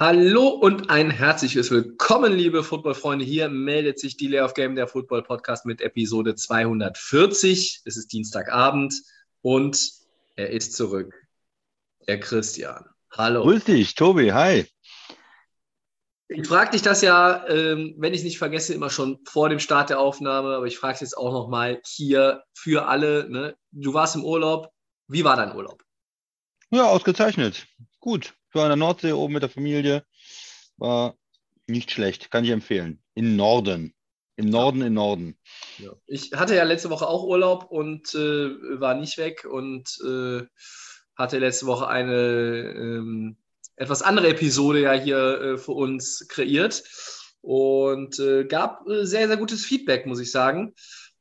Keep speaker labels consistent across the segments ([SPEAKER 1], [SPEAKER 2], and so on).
[SPEAKER 1] Hallo und ein herzliches Willkommen, liebe Footballfreunde. Hier meldet sich die Lay of Game, der Football Podcast mit Episode 240. Es ist Dienstagabend und er ist zurück. Der Christian. Hallo.
[SPEAKER 2] Grüß dich, Tobi, hi.
[SPEAKER 1] Ich frage dich das ja, ähm, wenn ich es nicht vergesse, immer schon vor dem Start der Aufnahme, aber ich frage es jetzt auch nochmal hier für alle. Ne? Du warst im Urlaub. Wie war dein Urlaub?
[SPEAKER 2] Ja, ausgezeichnet. Gut. War in der Nordsee oben mit der Familie. War nicht schlecht, kann ich empfehlen. Im Norden. Im Norden, im Norden.
[SPEAKER 1] Ja. Ich hatte ja letzte Woche auch Urlaub und äh, war nicht weg und äh, hatte letzte Woche eine ähm, etwas andere Episode ja hier äh, für uns kreiert und äh, gab äh, sehr, sehr gutes Feedback, muss ich sagen.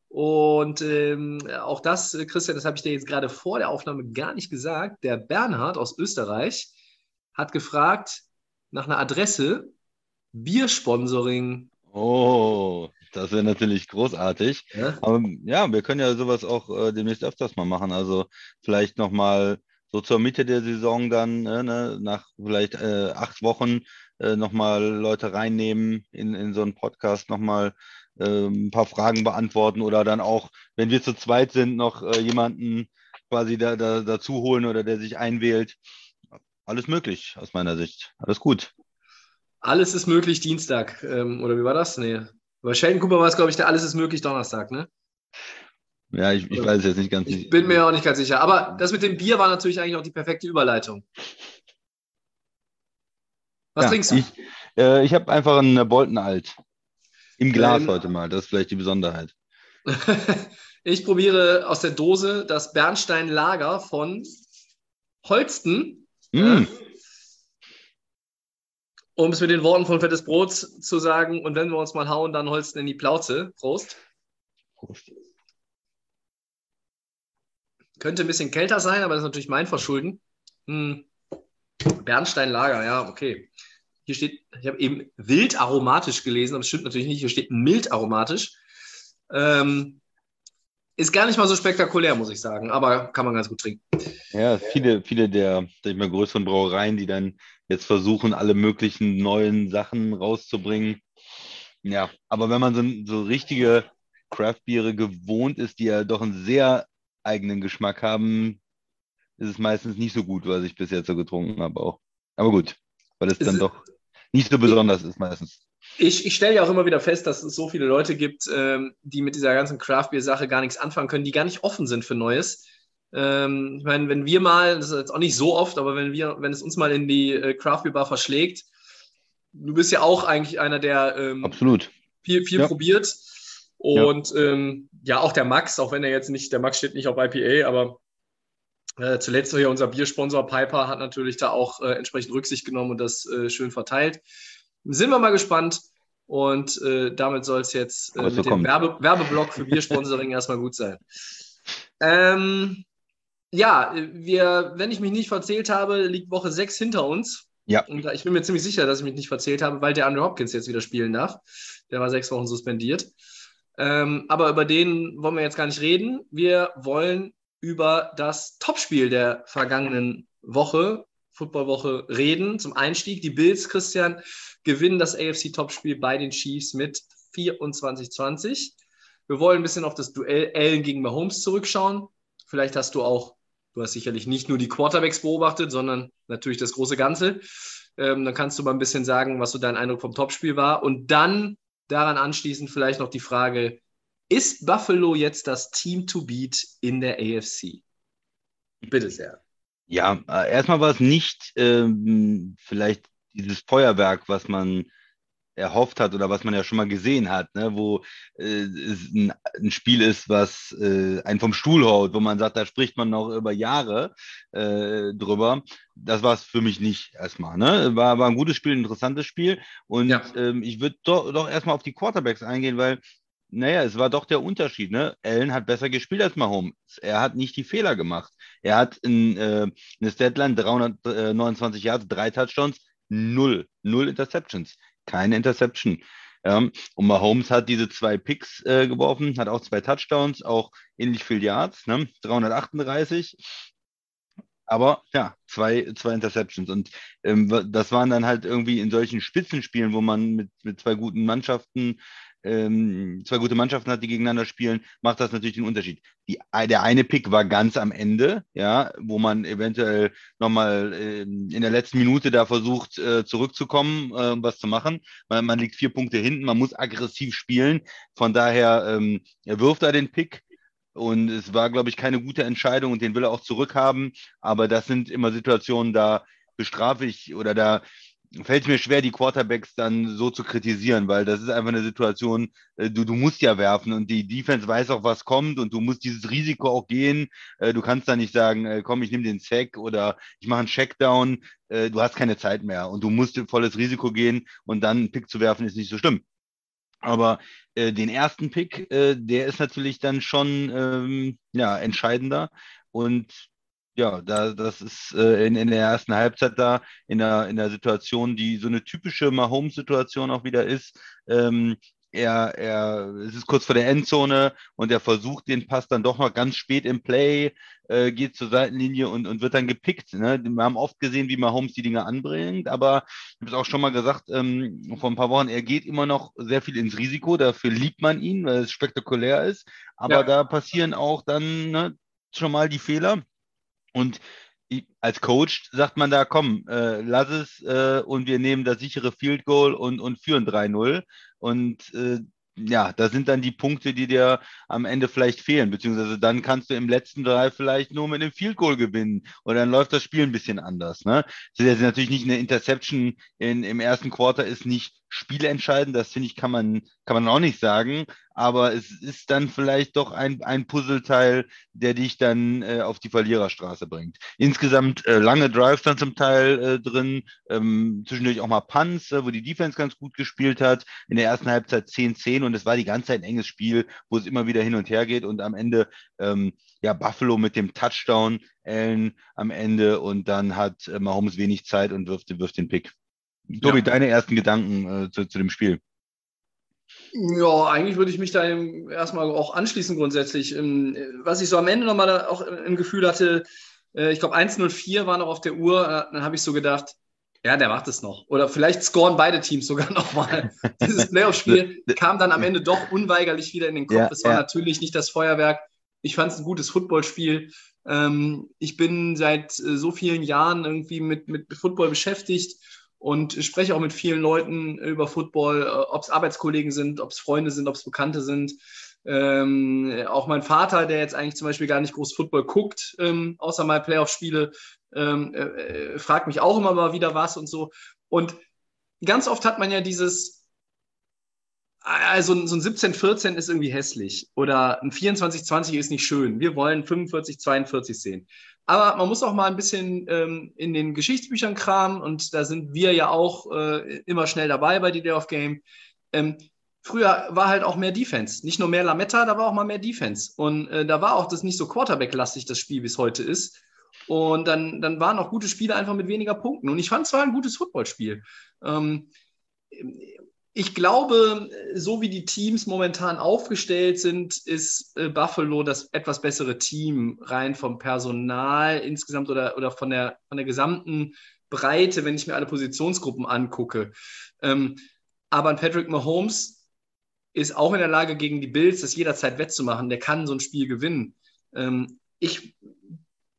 [SPEAKER 1] Und ähm, auch das, äh, Christian, das habe ich dir jetzt gerade vor der Aufnahme gar nicht gesagt. Der Bernhard aus Österreich hat gefragt nach einer Adresse Biersponsoring.
[SPEAKER 2] Oh, das wäre natürlich großartig.
[SPEAKER 1] Ja?
[SPEAKER 2] Aber ja, wir können ja sowas auch äh, demnächst öfters mal machen. Also vielleicht nochmal so zur Mitte der Saison dann, äh, ne, nach vielleicht äh, acht Wochen äh, nochmal Leute reinnehmen in, in so einen Podcast, nochmal äh, ein paar Fragen beantworten oder dann auch, wenn wir zu zweit sind, noch äh, jemanden quasi da, da, dazu holen oder der sich einwählt. Alles möglich aus meiner Sicht. Alles gut.
[SPEAKER 1] Alles ist möglich Dienstag. Ähm, oder wie war das? Nee. Bei Sheldon Cooper war es, glaube ich, der Alles ist möglich Donnerstag, ne?
[SPEAKER 2] Ja, ich, ich weiß es jetzt nicht ganz.
[SPEAKER 1] Ich bin mir auch nicht ganz sicher. Aber das mit dem Bier war natürlich eigentlich auch die perfekte Überleitung. Was
[SPEAKER 2] ja,
[SPEAKER 1] trinkst du?
[SPEAKER 2] Ich, äh, ich habe einfach einen Bolton Alt. Im Glas
[SPEAKER 1] Ähm,
[SPEAKER 2] heute mal. Das ist vielleicht die Besonderheit.
[SPEAKER 1] ich probiere aus der Dose das Bernstein Lager von Holsten.
[SPEAKER 2] Mm,
[SPEAKER 1] Um es mit den Worten von Fettes Brot zu sagen, und wenn wir uns mal hauen, dann Holsten in die Plauze. Prost.
[SPEAKER 2] Prost.
[SPEAKER 1] Könnte ein bisschen kälter sein, aber das ist natürlich mein Verschulden. Hm. Bernstein Lager, ja, okay. Hier steht, ich habe eben wild aromatisch gelesen, aber es stimmt natürlich nicht. Hier steht mild aromatisch. Ähm, ist gar nicht mal so spektakulär, muss ich sagen, aber kann man ganz gut trinken.
[SPEAKER 2] Ja, viele, viele der ich mal, größeren Brauereien, die dann jetzt versuchen, alle möglichen neuen Sachen rauszubringen. Ja, aber wenn man so, so richtige Craft-Biere gewohnt ist, die ja doch einen sehr eigenen Geschmack haben, ist es meistens nicht so gut, was ich bis jetzt so getrunken habe auch. Aber gut, weil es
[SPEAKER 1] Es
[SPEAKER 2] dann doch nicht so besonders ist meistens.
[SPEAKER 1] Ich, ich stelle ja auch immer wieder fest, dass es so viele Leute gibt, ähm, die mit dieser ganzen Craft-Bier-Sache gar nichts anfangen können, die gar nicht offen sind für Neues. Ähm, ich meine, wenn wir mal, das ist jetzt auch nicht so oft, aber wenn wir, wenn es uns mal in die äh, Craft-Bier-Bar verschlägt, du bist ja auch eigentlich einer, der ähm,
[SPEAKER 2] Absolut.
[SPEAKER 1] viel, viel
[SPEAKER 2] Ja.
[SPEAKER 1] probiert. Und ja. Ähm, ja, auch der Max, auch wenn er jetzt nicht, der Max steht nicht auf IPA, aber äh, zuletzt hier unser Biersponsor Piper hat natürlich da auch äh, entsprechend Rücksicht genommen und das äh, schön verteilt. Sind wir mal gespannt. Und äh, damit soll es jetzt äh, mit dem. Werbe Werbeblock für Biersponsoring erstmal gut sein. Ähm, ja, wir, wenn ich mich nicht verzählt habe, liegt Woche 6 hinter uns.
[SPEAKER 2] Ja.
[SPEAKER 1] Und ich bin mir ziemlich sicher, dass ich mich nicht verzählt habe, weil der Andrew Hopkins jetzt wieder spielen darf. Der war sechs Wochen suspendiert. Ähm, aber über den wollen wir jetzt gar nicht reden. Wir wollen über das Topspiel der vergangenen Woche, Footballwoche, reden. Zum Einstieg, die Bills, Christian, gewinnen das AFC-Topspiel bei den Chiefs mit 24-20. Wir wollen ein bisschen auf das Duell Allen gegen Mahomes zurückschauen. Vielleicht hast du auch, du hast sicherlich nicht nur die Quarterbacks beobachtet, sondern natürlich das große Ganze. Ähm, dann kannst du mal ein bisschen sagen, was so dein Eindruck vom Topspiel war. Und dann daran anschließend vielleicht noch die Frage, ist Buffalo jetzt das Team to beat in der AFC? Bitte sehr.
[SPEAKER 2] Ja, äh, erstmal war es nicht ähm, vielleicht dieses Feuerwerk, was man erhofft hat oder was man ja schon mal gesehen hat, ne? wo äh, es ein, ein, Spiel ist, was äh, einen vom Stuhl haut, wo man sagt, da spricht man noch über Jahre äh, drüber. Das war es für mich nicht erstmal. Ne? War, war ein gutes Spiel, ein interessantes Spiel. Und
[SPEAKER 1] Ja.
[SPEAKER 2] ähm, ich würde doch, doch erstmal auf die Quarterbacks eingehen, weil naja, es war doch der Unterschied. Ne? Allen hat besser gespielt als Mahomes. Er hat nicht die Fehler gemacht. Er hat in, äh, eine Statline 329 Yards, drei Touchdowns, null, null Interceptions, keine Interception. Ja, und Mahomes hat diese zwei Picks äh, geworfen, hat auch zwei Touchdowns, auch ähnlich viel Yards, ne? 338. Aber ja, zwei, zwei Interceptions. Und ähm, das waren dann halt irgendwie in solchen Spitzenspielen, wo man mit, mit zwei guten Mannschaften, ähm, zwei gute Mannschaften hat, die gegeneinander spielen, macht das natürlich den Unterschied. Die, der eine Pick war ganz am Ende, ja, wo man eventuell nochmal äh, in der letzten Minute da versucht, äh, zurückzukommen, äh, was zu machen. Man, man liegt vier Punkte hinten, man muss aggressiv spielen. Von daher, ähm, er wirft da den Pick und es war, glaube ich, keine gute Entscheidung und den will er auch zurückhaben. Aber das sind immer Situationen, da bestrafe ich oder da fällt es mir schwer, die Quarterbacks dann so zu kritisieren, weil das ist einfach eine Situation, äh, du, du musst ja werfen und die Defense weiß auch, was kommt und du musst dieses Risiko auch gehen. Äh, du kannst da nicht sagen, äh, komm, ich nehme den Sack oder ich mache einen Checkdown. Du hast keine Zeit mehr und du musst volles Risiko gehen und dann einen Pick zu werfen ist nicht so schlimm. Aber äh, den ersten Pick, äh, der ist natürlich dann schon ähm, ja, entscheidender. Und ja, da, das ist äh, in, in der ersten Halbzeit da in der, in der Situation, die so eine typische Mahomes-Situation auch wieder ist. Ähm, er, er, es ist kurz vor der Endzone und er versucht den Pass dann doch noch ganz spät im Play, äh, geht zur Seitenlinie und, und wird dann gepickt. Ne? Wir haben oft gesehen, wie Mahomes die Dinge anbringt, aber ich habe es auch schon mal gesagt, ähm, vor ein paar Wochen, er geht immer noch sehr viel ins Risiko, dafür liebt man ihn, weil es spektakulär ist, aber ja. da passieren auch dann ne, schon mal die Fehler. Und als Coach sagt man da, komm, äh, lass es äh, und wir nehmen das sichere Field Goal und, und führen 3-0. Und äh, ja, da sind dann die Punkte, die dir am Ende vielleicht fehlen, beziehungsweise dann kannst du im letzten Drive vielleicht nur mit einem Field Goal gewinnen oder dann läuft das Spiel ein bisschen anders. Ne? Das ist natürlich nicht eine Interception in, im ersten Quarter ist nicht spielentscheidend, das finde ich, kann man, kann man auch nicht sagen, aber es ist dann vielleicht doch ein, ein Puzzleteil, der dich dann äh, auf die Verliererstraße bringt. Insgesamt äh, lange Drives dann zum Teil äh, drin, ähm, zwischendurch auch mal Punts, äh, wo die Defense ganz gut gespielt hat, in der ersten Halbzeit 10-10 und es war die ganze Zeit ein enges Spiel, wo es immer wieder hin und her geht und am Ende ähm, ja, Buffalo mit dem Touchdown, Allen am Ende und dann hat äh, Mahomes wenig Zeit und wirft, wirft den Pick. Tobi, ja. deine ersten Gedanken äh, zu, zu dem Spiel?
[SPEAKER 1] Ja, eigentlich würde ich mich da erstmal auch anschließen grundsätzlich. Ähm, was ich so am Ende nochmal auch im Gefühl hatte, äh, ich glaube 1-0-4 war noch auf der Uhr, äh, dann habe ich so gedacht, ja, der macht es noch. Oder vielleicht scoren beide Teams sogar nochmal. Dieses Playoff-Spiel kam dann am Ende doch unweigerlich wieder in den Kopf. Ja, es war ja. natürlich nicht das Feuerwerk. Ich fand es ein gutes Footballspiel. Ähm, ich bin seit so vielen Jahren irgendwie mit, mit Football beschäftigt und spreche auch mit vielen Leuten über Football, äh, ob es Arbeitskollegen sind, ob es Freunde sind, ob es Bekannte sind. Ähm, auch mein Vater, der jetzt eigentlich zum Beispiel gar nicht groß Football guckt, ähm, außer mal Playoff-Spiele, ähm, äh, äh, fragt mich auch immer mal wieder was und so. Und ganz oft hat man ja dieses, also so ein 17-14 ist irgendwie hässlich oder ein 24-20 ist nicht schön. Wir wollen 45-42 sehen. Aber man muss auch mal ein bisschen ähm, in den Geschichtsbüchern kramen und da sind wir ja auch äh, immer schnell dabei bei die Day of Game. Ähm, früher war halt auch mehr Defense. Nicht nur mehr Lametta, da war auch mal mehr Defense. Und äh, da war auch das nicht so Quarterback-lastig, das Spiel, wie es heute ist. Und dann, dann waren auch gute Spiele einfach mit weniger Punkten. Und ich fand es war ein gutes Footballspiel. Ähm, ich glaube, so wie die Teams momentan aufgestellt sind, ist äh, Buffalo das etwas bessere Team rein vom Personal insgesamt oder, oder von, der, von der gesamten Breite, wenn ich mir alle Positionsgruppen angucke. Ähm, aber Patrick Mahomes ist auch in der Lage, gegen die Bills das jederzeit wettzumachen. Der kann so ein Spiel gewinnen. Ähm, ich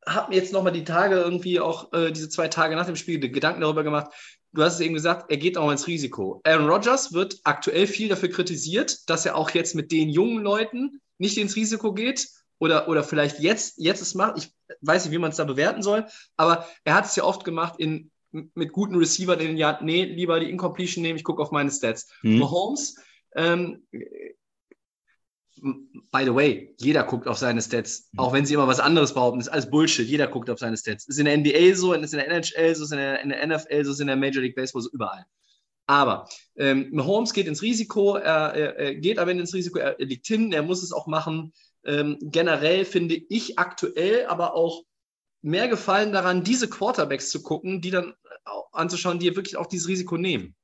[SPEAKER 1] habe mir jetzt nochmal die Tage irgendwie auch äh, diese zwei Tage nach dem Spiel Gedanken darüber gemacht, du hast es eben gesagt, er geht auch ins Risiko. Aaron Rodgers wird aktuell viel dafür kritisiert, dass er auch jetzt mit den jungen Leuten nicht ins Risiko geht oder, oder vielleicht jetzt, jetzt es macht. Ich weiß nicht, wie man es da bewerten soll, aber er hat es ja oft gemacht in, mit guten Receivern in den Jahren, nee, lieber die Incompletion nehmen, ich gucke auf meine Stats. Mhm. Mahomes ähm, by the way, jeder guckt auf seine Stats, mhm. auch wenn sie immer was anderes behaupten. Ist alles Bullshit. Jeder guckt auf seine Stats. Ist in der NBA so, ist in der NHL so, ist in der, in der NFL so, ist in der Major League Baseball so, überall. Aber ähm, Mahomes geht ins Risiko, er, er, er, geht Ende ins Risiko, er, er liegt hin, er muss es auch machen. Ähm, generell finde ich aktuell aber auch mehr Gefallen daran, diese Quarterbacks zu gucken, die dann anzuschauen, die wirklich auch dieses Risiko nehmen.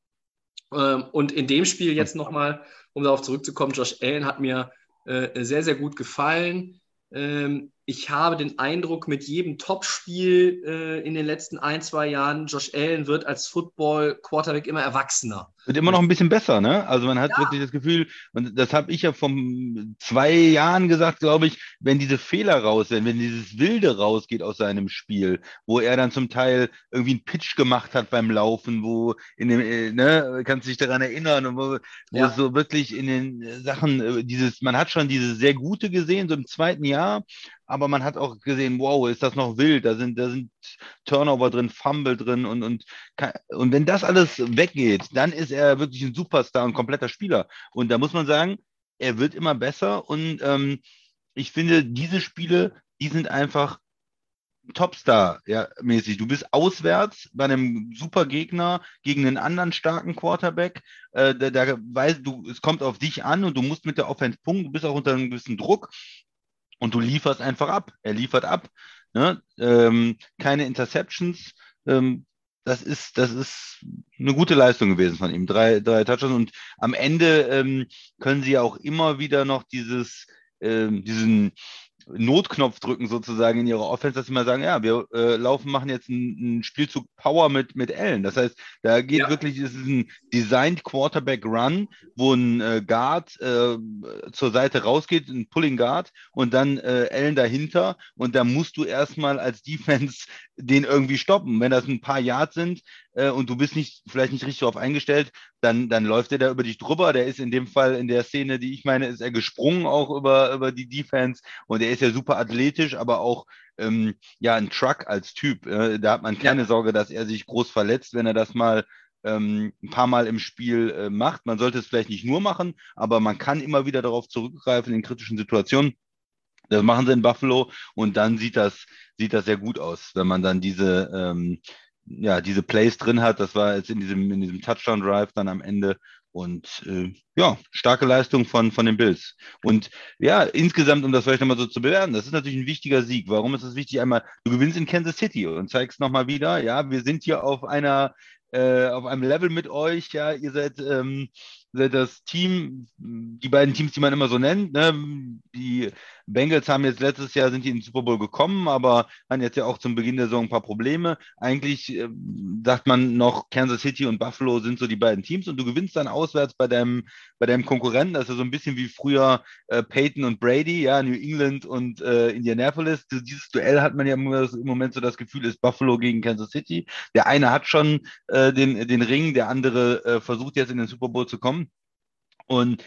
[SPEAKER 1] Ähm, und in dem Spiel jetzt nochmal, um darauf zurückzukommen, Josh Allen hat mir äh, sehr, sehr gut gefallen. Ähm, ich habe den Eindruck, mit jedem Topspiel äh, in den letzten ein, zwei Jahren, Josh Allen wird als Football-Quarterback immer erwachsener.
[SPEAKER 2] Wird immer noch ein bisschen besser, ne? Also man hat ja. wirklich das Gefühl, und das habe ich ja vor zwei Jahren gesagt, glaube ich, wenn diese Fehler raus sind, wenn dieses Wilde rausgeht aus seinem Spiel, wo er dann zum Teil irgendwie einen Pitch gemacht hat beim Laufen, wo in dem, äh, ne, kannst du dich daran erinnern, wo, wo ja. so wirklich in den Sachen, äh, dieses, man hat schon diese sehr gute gesehen, so im zweiten Jahr, aber man hat auch gesehen, wow, ist das noch wild, da sind, da sind Turnover drin, Fumble drin und, und, und wenn das alles weggeht, dann ist er wirklich ein Superstar und kompletter Spieler. Und da muss man sagen, er wird immer besser und ähm, ich finde, diese Spiele, die sind einfach Topstar ja. Du bist auswärts bei einem super Gegner gegen einen anderen starken Quarterback. Äh, da, da weißt du, es kommt auf dich an und du musst mit der Offense punkten, du bist auch unter einem gewissen Druck und du lieferst einfach ab. Er liefert ab. Ne? Ähm, keine Interceptions. Ähm, das ist, das ist eine gute Leistung gewesen von ihm. Drei, drei Touchdowns und am Ende ähm, können sie auch immer wieder noch dieses, ähm, diesen Notknopf drücken sozusagen in ihrer Offense, dass sie mal sagen, ja, wir äh, laufen, machen jetzt einen, Spielzug Power mit, mit Allen. Das heißt, da geht ja. wirklich, es ist ein Designed Quarterback Run, wo ein äh, Guard äh, zur Seite rausgeht, ein Pulling Guard und dann äh, Allen dahinter und da musst du erstmal als Defense den irgendwie stoppen. Wenn das ein paar Yards sind äh, und du bist nicht, vielleicht nicht richtig darauf eingestellt, dann, dann läuft er da über dich drüber. Der ist in dem Fall, in der Szene, die ich meine, ist er gesprungen auch über, über die Defense und er ist ja super athletisch, aber auch ähm, ja ein Truck als Typ. Äh, da hat man keine ja. Sorge, dass er sich groß verletzt, wenn er das mal ähm, ein paar Mal im Spiel äh, macht. Man sollte es vielleicht nicht nur machen, aber man kann immer wieder darauf zurückgreifen in kritischen Situationen. Das machen sie in Buffalo und dann sieht das, sieht das sehr gut aus, wenn man dann diese, ähm, ja, diese Plays drin hat. Das war jetzt in diesem, in diesem Touchdown-Drive dann am Ende. Und äh, ja, starke Leistung von, von den Bills. Und ja, insgesamt, um das vielleicht nochmal so zu bewerten, das ist natürlich ein wichtiger Sieg. Warum ist es wichtig? Einmal, du gewinnst in Kansas City und zeigst nochmal wieder, ja, wir sind hier auf einer, äh, auf einem Level mit euch, ja, ihr seid ähm, das Team, die beiden Teams, die man immer so nennt, ne, die Bengals haben jetzt letztes Jahr sind die in den Super Bowl gekommen, aber haben jetzt ja auch zum Beginn der Saison ein paar Probleme. Eigentlich äh, sagt man noch, Kansas City und Buffalo sind so die beiden Teams und du gewinnst dann auswärts bei deinem, bei deinem Konkurrenten. Das ist ja so ein bisschen wie früher äh, Peyton und Brady, ja, New England und äh, Indianapolis. Dieses Duell hat man ja im Moment so das Gefühl, ist Buffalo gegen Kansas City. Der eine hat schon äh, den, den Ring, der andere äh, versucht jetzt in den Super Bowl zu kommen. Und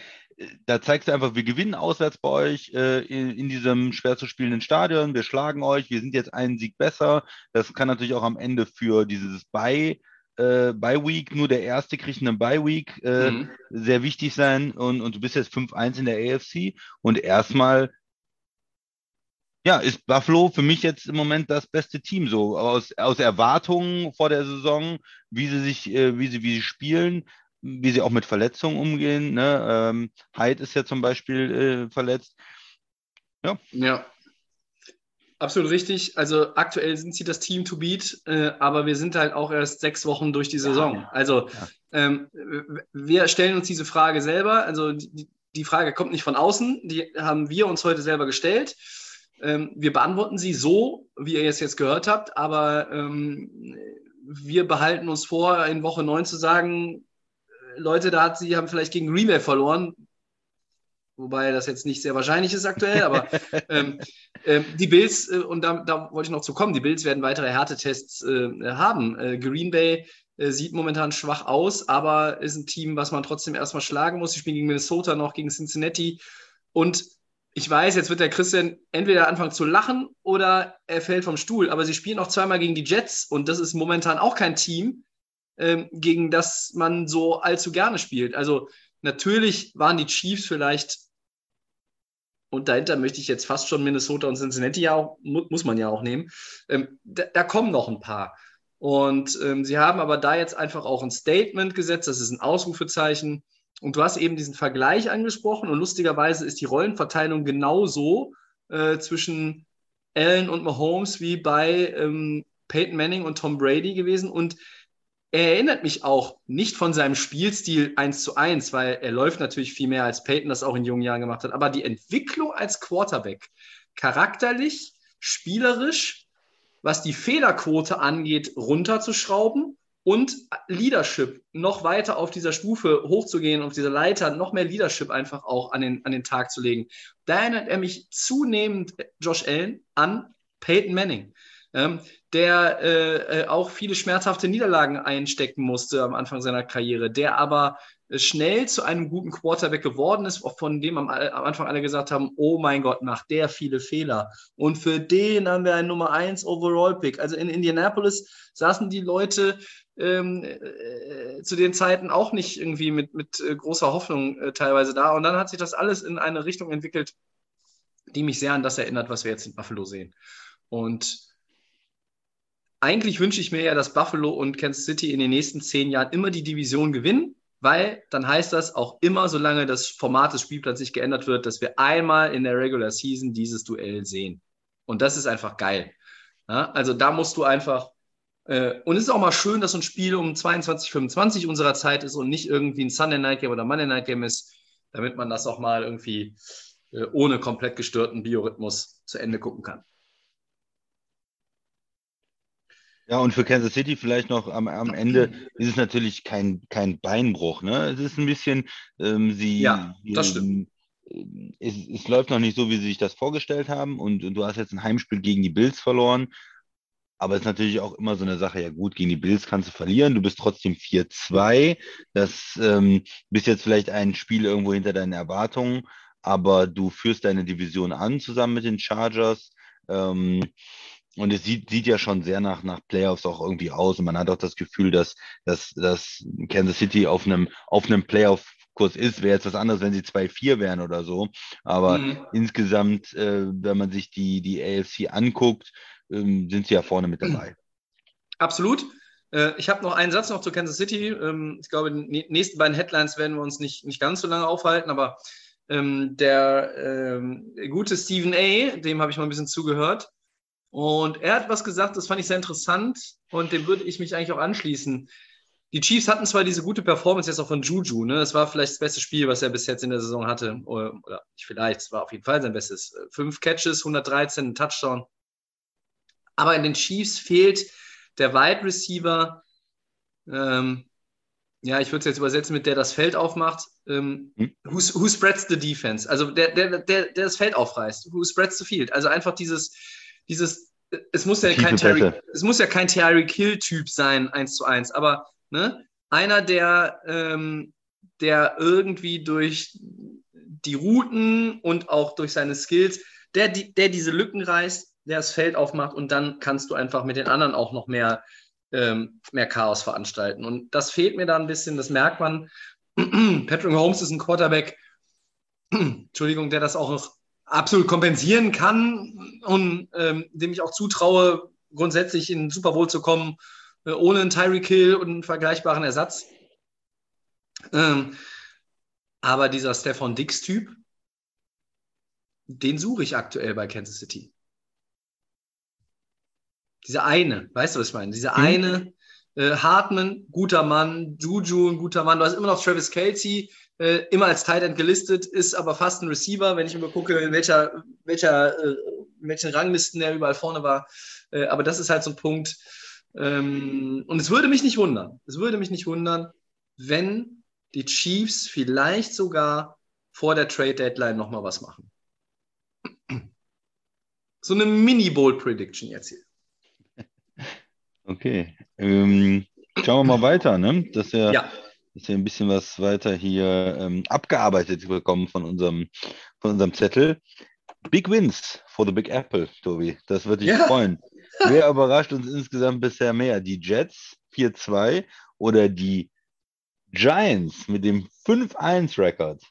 [SPEAKER 2] da zeigst du einfach, wir gewinnen auswärts bei euch äh, in, in, diesem schwer zu spielenden Stadion. Wir schlagen euch, wir sind jetzt einen Sieg besser. Das kann natürlich auch am Ende für dieses Bye, äh, Bye Week, nur der erste kriegt einen Bye Week, äh, mhm. sehr wichtig sein. Und, und du bist jetzt 5-1 in der AFC und erstmal ja, ist Buffalo für mich jetzt im Moment das beste Team, so aus, aus Erwartungen vor der Saison, wie sie sich, äh, wie sie, wie sie spielen, wie sie auch mit Verletzungen umgehen. Ne? Ähm, Hyde ist ja zum Beispiel äh, verletzt.
[SPEAKER 1] Ja. ja. Absolut richtig. Also aktuell sind sie das Team to beat, äh, aber wir sind halt auch erst sechs Wochen durch die Saison. Ja, Also ja. ähm, wir stellen uns diese Frage selber. Also die, die, Frage kommt nicht von außen, die haben wir uns heute selber gestellt. Ähm, wir beantworten sie so, wie ihr es jetzt gehört habt, aber ähm, wir behalten uns vor, in Woche 9 zu sagen, Leute, da hat sie haben vielleicht gegen Green Bay verloren, wobei das jetzt nicht sehr wahrscheinlich ist aktuell, aber ähm, äh, die Bills, äh, und da, da, wollte ich noch zu kommen, die Bills werden weitere Härtetests äh, haben. Äh, Green Bay äh, sieht momentan schwach aus, aber ist ein Team, was man trotzdem erstmal schlagen muss. Sie spielen gegen Minnesota noch, gegen Cincinnati und ich weiß, jetzt wird der Christian entweder anfangen zu lachen oder er fällt vom Stuhl, aber sie spielen auch zweimal gegen die Jets und das ist momentan auch kein Team, ähm, gegen das man so allzu gerne spielt. Also natürlich waren die Chiefs vielleicht, und dahinter möchte ich jetzt fast schon Minnesota und Cincinnati ja auch, muss man ja auch nehmen, ähm, da, da, kommen noch ein paar. Und ähm, sie haben aber da jetzt einfach auch ein Statement gesetzt, das ist ein Ausrufezeichen. Und du hast eben diesen Vergleich angesprochen und lustigerweise ist die Rollenverteilung genauso äh, zwischen Allen und Mahomes wie bei ähm, Peyton Manning und Tom Brady gewesen. Und er erinnert mich auch nicht von seinem Spielstil eins zu eins, weil er läuft natürlich viel mehr als Peyton das auch in jungen Jahren gemacht hat. Aber die Entwicklung als Quarterback, charakterlich, spielerisch, was die Fehlerquote angeht, runterzuschrauben und Leadership noch weiter auf dieser Stufe hochzugehen, auf dieser Leiter noch mehr Leadership einfach auch an den, an den Tag zu legen. Da erinnert er mich zunehmend, Josh Allen, an Peyton Manning, der äh, äh auch viele schmerzhafte Niederlagen einstecken musste am Anfang seiner Karriere, der aber schnell zu einem guten Quarterback geworden ist, von dem am, am, Anfang alle gesagt haben, oh mein Gott, macht der viele Fehler. Und für den haben wir einen Nummer 1 Overall-Pick. Also in Indianapolis saßen die Leute ähm, äh, zu den Zeiten auch nicht irgendwie mit, mit äh, großer Hoffnung äh, teilweise da. Und dann hat sich das alles in eine Richtung entwickelt, die mich sehr an das erinnert, was wir jetzt in Buffalo sehen. Und eigentlich wünsche ich mir ja, dass Buffalo und Kansas City in den nächsten zehn Jahren immer die Division gewinnen weil dann heißt das auch immer, solange das Format des Spielplans nicht geändert wird, dass wir einmal in der Regular Season dieses Duell sehen. Und das ist einfach geil. Ja, also da musst du einfach, äh, und es ist auch mal schön, dass so ein Spiel um 22, 25 unserer Zeit ist und nicht irgendwie ein Sunday Night Game oder Monday Night Game ist, damit man das auch mal irgendwie äh, ohne komplett gestörten Biorhythmus zu Ende gucken kann.
[SPEAKER 2] Ja, und für Kansas City vielleicht noch am, am Ende ist es natürlich kein, kein Beinbruch. Ne? Es ist ein bisschen, ähm, sie,
[SPEAKER 1] ja, das stimmt.
[SPEAKER 2] Ähm, es, es, läuft noch nicht so, wie sie sich das vorgestellt haben. Und, und, du hast jetzt ein Heimspiel gegen die Bills verloren. Aber es ist natürlich auch immer so eine Sache, ja gut, gegen die Bills kannst du verlieren, du bist trotzdem 4-2. Das ähm, bist jetzt vielleicht ein Spiel irgendwo hinter deinen Erwartungen, aber du führst deine Division an zusammen mit den Chargers. Ähm, und es sieht, sieht ja schon sehr nach, nach Playoffs auch irgendwie aus. Und man hat auch das Gefühl, dass, dass, dass Kansas City auf einem, auf einem Playoff-Kurs ist. Wäre jetzt was anderes, wenn sie 2-4 wären oder so. Aber mhm. insgesamt, äh, wenn man sich die, die AFC anguckt, ähm, sind sie ja vorne mit dabei.
[SPEAKER 1] Absolut. Äh, ich habe noch einen Satz noch zu Kansas City. Ähm, ich glaube, die nächsten beiden Headlines werden wir uns nicht, nicht ganz so lange aufhalten, aber ähm, der ähm, gute Stephen A., dem habe ich mal ein bisschen zugehört, und er hat was gesagt, das fand ich sehr interessant und dem würde ich mich eigentlich auch anschließen. Die Chiefs hatten zwar diese gute Performance jetzt auch von Juju, ne? Das war vielleicht das beste Spiel, was er bis jetzt in der Saison hatte. Oder, oder nicht vielleicht, es war auf jeden Fall sein bestes. Fünf Catches, 113, Touchdown. Aber in den Chiefs fehlt der Wide Receiver, ähm, ja, ich würde es jetzt übersetzen mit der das Feld aufmacht. Ähm, hm? who, who, spreads the defense? Also der, der, der, der das Feld aufreißt. Who spreads the field? Also einfach dieses, dieses, es muss ja kein Terry, es muss ja kein Terry Kill-Typ sein, eins zu eins, aber ne, einer, der, ähm, der irgendwie durch die Routen und auch durch seine Skills, der, der diese Lücken reißt, der das Feld aufmacht und dann kannst du einfach mit den anderen auch noch mehr, ähm, mehr Chaos veranstalten. Und das fehlt mir da ein bisschen, das merkt man. Patrick Holmes ist ein Quarterback, Entschuldigung, der das auch noch absolut kompensieren kann und ähm, dem ich auch zutraue, grundsätzlich in den Super Bowl zu kommen, äh, ohne einen Tyreek Hill und einen vergleichbaren Ersatz. Ähm, aber dieser Stefan Dix-Typ, den suche ich aktuell bei Kansas City. Dieser eine, weißt du, was ich meine? Dieser mhm. eine, äh, Hartman, guter Mann, Juju, ein guter Mann. Du hast immer noch Travis Kelsey, äh, immer als Tight End gelistet, ist aber fast ein Receiver, wenn ich immer gucke, in welcher, welcher, äh, in welchen Ranglisten der überall vorne war. Äh, aber das ist halt so ein Punkt. Ähm, und es würde mich nicht wundern, es würde mich nicht wundern, wenn die Chiefs vielleicht sogar vor der Trade Deadline nochmal was machen. So eine Mini-Bold-Prediction jetzt hier.
[SPEAKER 2] Okay. Ähm, schauen wir mal weiter, ne? Dass wir ja dass wir ein bisschen was weiter hier ähm, abgearbeitet bekommen von unserem, von unserem Zettel. Big Wins for the Big Apple, Tobi. Das würde dich ja. freuen. Wer überrascht uns insgesamt bisher mehr? Die Jets 4-2 oder die Giants mit dem 5-1-Rekord?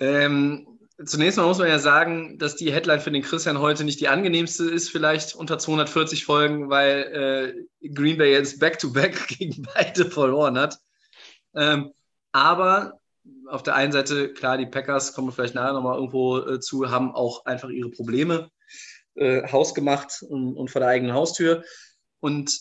[SPEAKER 1] Ähm, Zunächst mal muss man ja sagen, dass die Headline für den Christian heute nicht die angenehmste ist, vielleicht unter 240 Folgen, weil äh, Green Bay jetzt Back-to-Back -back gegen beide verloren hat. Ähm, aber auf der einen Seite, klar, die Packers, kommen vielleicht nachher nochmal irgendwo äh, zu, haben auch einfach ihre Probleme äh, hausgemacht und, und, vor der eigenen Haustür. Und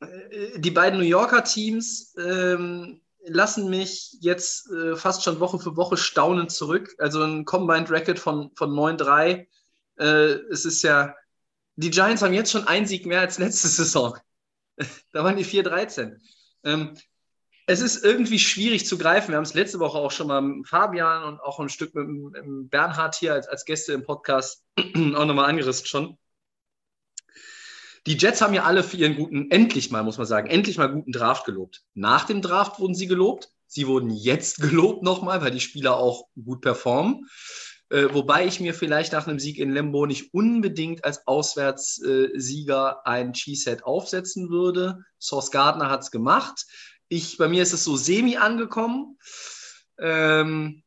[SPEAKER 1] äh, die beiden New Yorker Teams ähm, lassen mich jetzt äh, fast schon Woche für Woche staunend zurück. Also ein Combined Record von, von 9-3. Äh, es ist ja, die Giants haben jetzt schon einen Sieg mehr als letzte Saison. da waren die 4-13. Ähm, es ist irgendwie schwierig zu greifen. Wir haben es letzte Woche auch schon mal mit Fabian und auch ein Stück mit, mit Bernhard hier als, als Gäste im Podcast auch nochmal angerissen schon. Die Jets haben ja alle für ihren guten, endlich mal, muss man sagen, endlich mal guten Draft gelobt. Nach dem Draft wurden sie gelobt. Sie wurden jetzt gelobt nochmal, weil die Spieler auch gut performen. Äh, wobei ich mir vielleicht nach einem Sieg in Lembo nicht unbedingt als Auswärtssieger ein Cheesehead aufsetzen würde. Source Gardner hat es gemacht. Ich, bei mir ist es so semi angekommen. Ähm,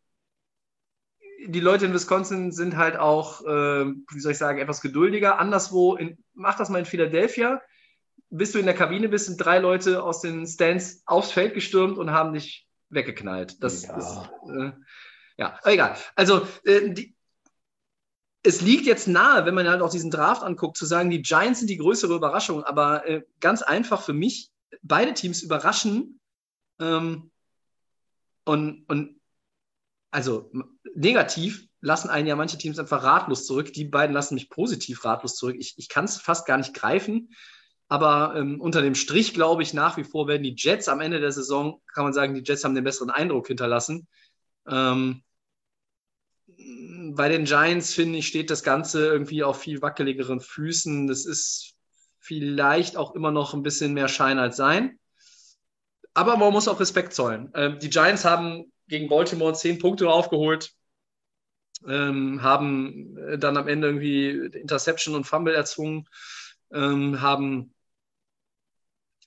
[SPEAKER 1] die Leute in Wisconsin sind halt auch, äh, wie soll ich sagen, etwas geduldiger. Anderswo, in, mach das mal in Philadelphia, bis du in der Kabine bist, sind drei Leute aus den Stands aufs Feld gestürmt und haben dich weggeknallt. Das ja, ist, äh, ja, egal. Also, äh, die, es liegt jetzt nahe, wenn man halt auch diesen Draft anguckt, zu sagen, die Giants sind die größere Überraschung, aber äh, ganz einfach für mich, beide Teams überraschen. Ähm, und, und also negativ lassen einen ja manche Teams einfach ratlos zurück. Die beiden lassen mich positiv ratlos zurück. Ich, ich kann es fast gar nicht greifen. Aber ähm, unter dem Strich glaube ich nach wie vor werden die Jets am Ende der Saison, kann man sagen, die Jets haben den besseren Eindruck hinterlassen. Ähm, bei den Giants, finde ich, steht das Ganze irgendwie auf viel wackeligeren Füßen. Das ist vielleicht auch immer noch ein bisschen mehr Schein als Sein. Aber man muss auch Respekt zollen. Ähm, die Giants haben gegen Baltimore zehn Punkte aufgeholt, ähm, haben dann am Ende irgendwie Interception und Fumble erzwungen, ähm, haben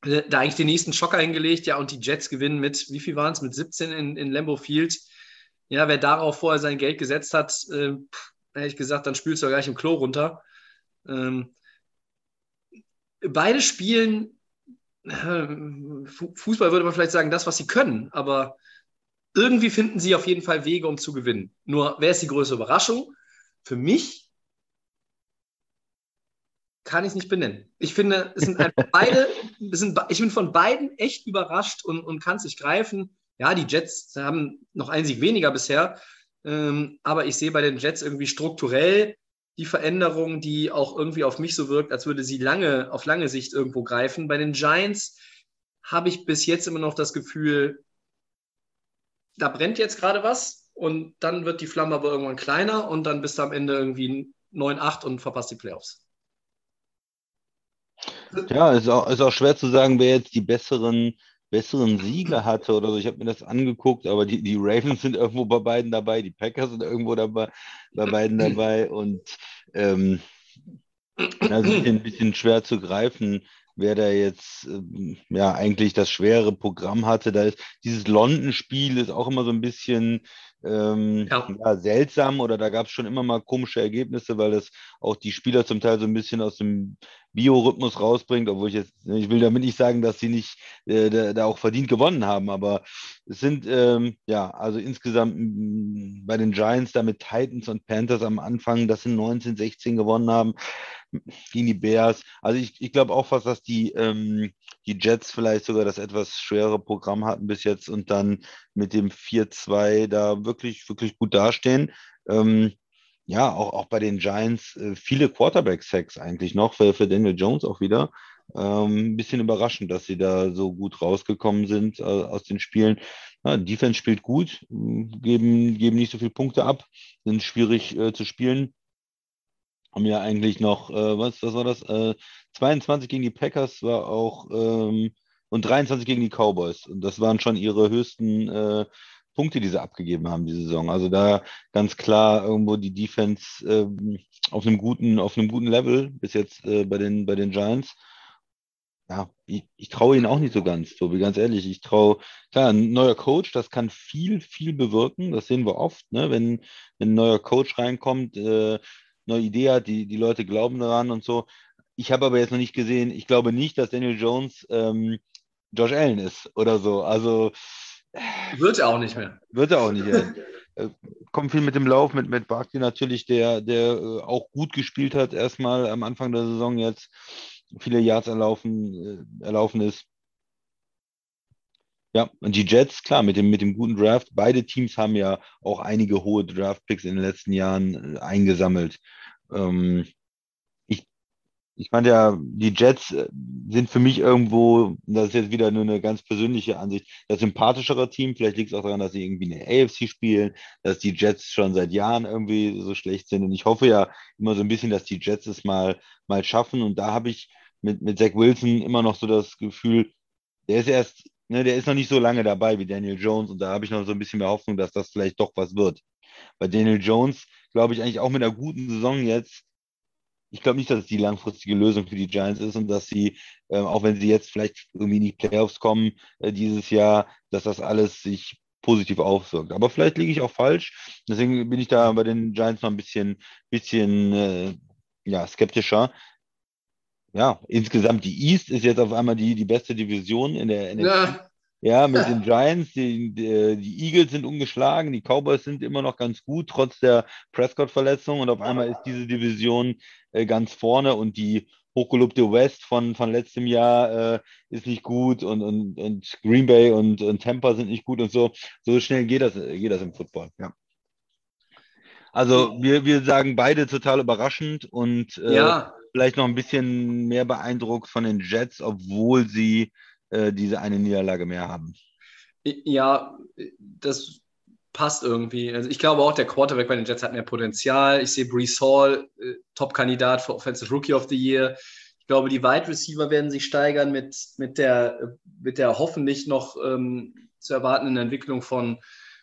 [SPEAKER 1] äh, da eigentlich den nächsten Schocker hingelegt, ja, und die Jets gewinnen mit, wie viel waren es, mit 17 in, in Lambeau Field. Ja, wer darauf vorher sein Geld gesetzt hat, äh, hätte ich gesagt, dann spülst du ja gleich im Klo runter. Ähm, beide spielen, äh, Fußball würde man vielleicht sagen, das, was sie können, aber irgendwie finden sie auf jeden Fall Wege, um zu gewinnen. Nur, wer ist die größte Überraschung? Für mich kann ich es nicht benennen. Ich finde, es sind beide, es sind, ich bin von beiden echt überrascht und, und kann es nicht greifen. Ja, die Jets haben noch einen Sieg weniger bisher, ähm, aber ich sehe bei den Jets irgendwie strukturell die Veränderung, die auch irgendwie auf mich so wirkt, als würde sie lange, auf lange Sicht irgendwo greifen. Bei den Giants habe ich bis jetzt immer noch das Gefühl, da brennt jetzt gerade was und dann wird die Flamme aber irgendwann kleiner und dann bist du am Ende irgendwie 9-8 und verpasst die Playoffs.
[SPEAKER 2] Ja, ist auch, ist auch schwer zu sagen, wer jetzt die besseren, besseren Siege hatte oder so. Ich habe mir das angeguckt, aber die, die Ravens sind irgendwo bei beiden dabei, die Packers sind irgendwo dabei, bei beiden dabei und ähm, das ist ein bisschen schwer zu greifen wer da jetzt ähm, ja eigentlich das schwere Programm hatte. Da ist dieses London-Spiel ist auch immer so ein bisschen ähm, ja. Ja, seltsam oder da gab es schon immer mal komische Ergebnisse, weil das auch die Spieler zum Teil so ein bisschen aus dem Biorhythmus rausbringt, obwohl ich jetzt, ich will damit nicht sagen, dass sie nicht äh, da, da, auch verdient gewonnen haben, aber es sind ähm, ja, also insgesamt bei den Giants da mit Titans und Panthers am Anfang, das sind 19, 16 gewonnen haben, gegen die Bears. Also ich, ich glaube auch fast, dass die, ähm, die Jets vielleicht sogar das etwas schwere Programm hatten bis jetzt und dann mit dem 4-2 da wirklich, wirklich gut dastehen. Ähm, ja, auch, auch bei den Giants äh, viele Quarterback-Sacks eigentlich noch für, für Daniel Jones auch wieder. Ähm, ein bisschen überraschend, dass sie da so gut rausgekommen sind äh, aus den Spielen. Ja, Defense spielt gut, geben, geben nicht so viele Punkte ab, sind schwierig äh, zu spielen haben ja eigentlich noch, äh, was, was war das? Äh, 22 gegen die Packers war auch ähm, und 23 gegen die Cowboys. Und das waren schon ihre höchsten äh, Punkte, die sie abgegeben haben die Saison. Also da ganz klar irgendwo die Defense ähm, auf einem guten, auf einem guten Level bis jetzt äh, bei den bei den Giants. ja, ich, ich traue ihnen auch nicht so ganz, Tobi, ganz ehrlich. Ich traue, klar, ein neuer Coach, das kann viel, viel bewirken. Das sehen wir oft, ne? wenn, wenn ein neuer Coach reinkommt, äh, neue Idee hat, die, die Leute glauben daran und so. Ich habe aber jetzt noch nicht gesehen, ich glaube nicht, dass Daniel Jones ähm, Josh Allen ist oder so. Also
[SPEAKER 1] wird er auch nicht mehr.
[SPEAKER 2] Wird er auch nicht mehr. Äh, kommt viel mit dem Lauf, mit Matt Barkley natürlich, der, der äh, auch gut gespielt hat, erstmal am Anfang der Saison jetzt viele Yards erlaufen, äh, erlaufen ist. Ja, und die Jets, klar, mit dem, mit dem guten Draft. Beide Teams haben ja auch einige hohe Draft-Picks in den letzten Jahren eingesammelt. Ähm, ich fand ja, die Jets äh, sind für mich irgendwo, das ist jetzt wieder nur eine ganz persönliche Ansicht, das sympathischere Team. Vielleicht liegt es auch daran, dass sie irgendwie eine AFC spielen, dass die Jets schon seit Jahren irgendwie so schlecht sind. Und ich hoffe ja immer so ein bisschen, dass die Jets es mal, mal schaffen. Und da habe ich mit, mit Zach Wilson immer noch so das Gefühl, der ist erst, ne, der ist noch nicht so lange dabei wie Daniel Jones. Und da habe ich noch so ein bisschen mehr Hoffnung, dass das vielleicht doch was wird. Bei Daniel Jones glaube ich eigentlich auch mit einer guten Saison jetzt, ich glaube nicht, dass es die langfristige Lösung für die Giants ist und dass sie, äh, auch wenn sie jetzt vielleicht irgendwie in die Playoffs kommen äh, dieses Jahr, dass das alles sich positiv auswirkt. Aber vielleicht liege ich auch falsch. Deswegen bin ich da bei den Giants noch ein bisschen, bisschen äh, ja, skeptischer. Ja, insgesamt die East ist jetzt auf einmal die, die beste Division in der NFC. Ja. Ja, mit den Giants, die, die, die, Eagles sind ungeschlagen, die Cowboys sind immer noch ganz gut, trotz der Prescott-Verletzung. Und auf einmal ist diese Division äh, ganz vorne und die hochgelobte West von, von letztem Jahr äh, ist nicht gut und, und, und Green Bay und, und Tampa sind nicht gut und so. So schnell geht das, geht das im Football, ja. Also wir, wir sagen beide total überraschend und äh, ja. vielleicht noch ein bisschen mehr beeindruckt von den Jets, obwohl sie äh, diese eine Niederlage mehr haben.
[SPEAKER 1] Ja, das passt irgendwie. Also ich glaube auch, der Quarterback bei den Jets hat mehr Potenzial. Ich sehe Brees Hall, äh, Top-Kandidat für Offensive Rookie of the Year. Ich glaube, die Wide Receiver werden sich steigern mit, mit, der, mit der hoffentlich noch ähm, zu erwartenden Entwicklung von,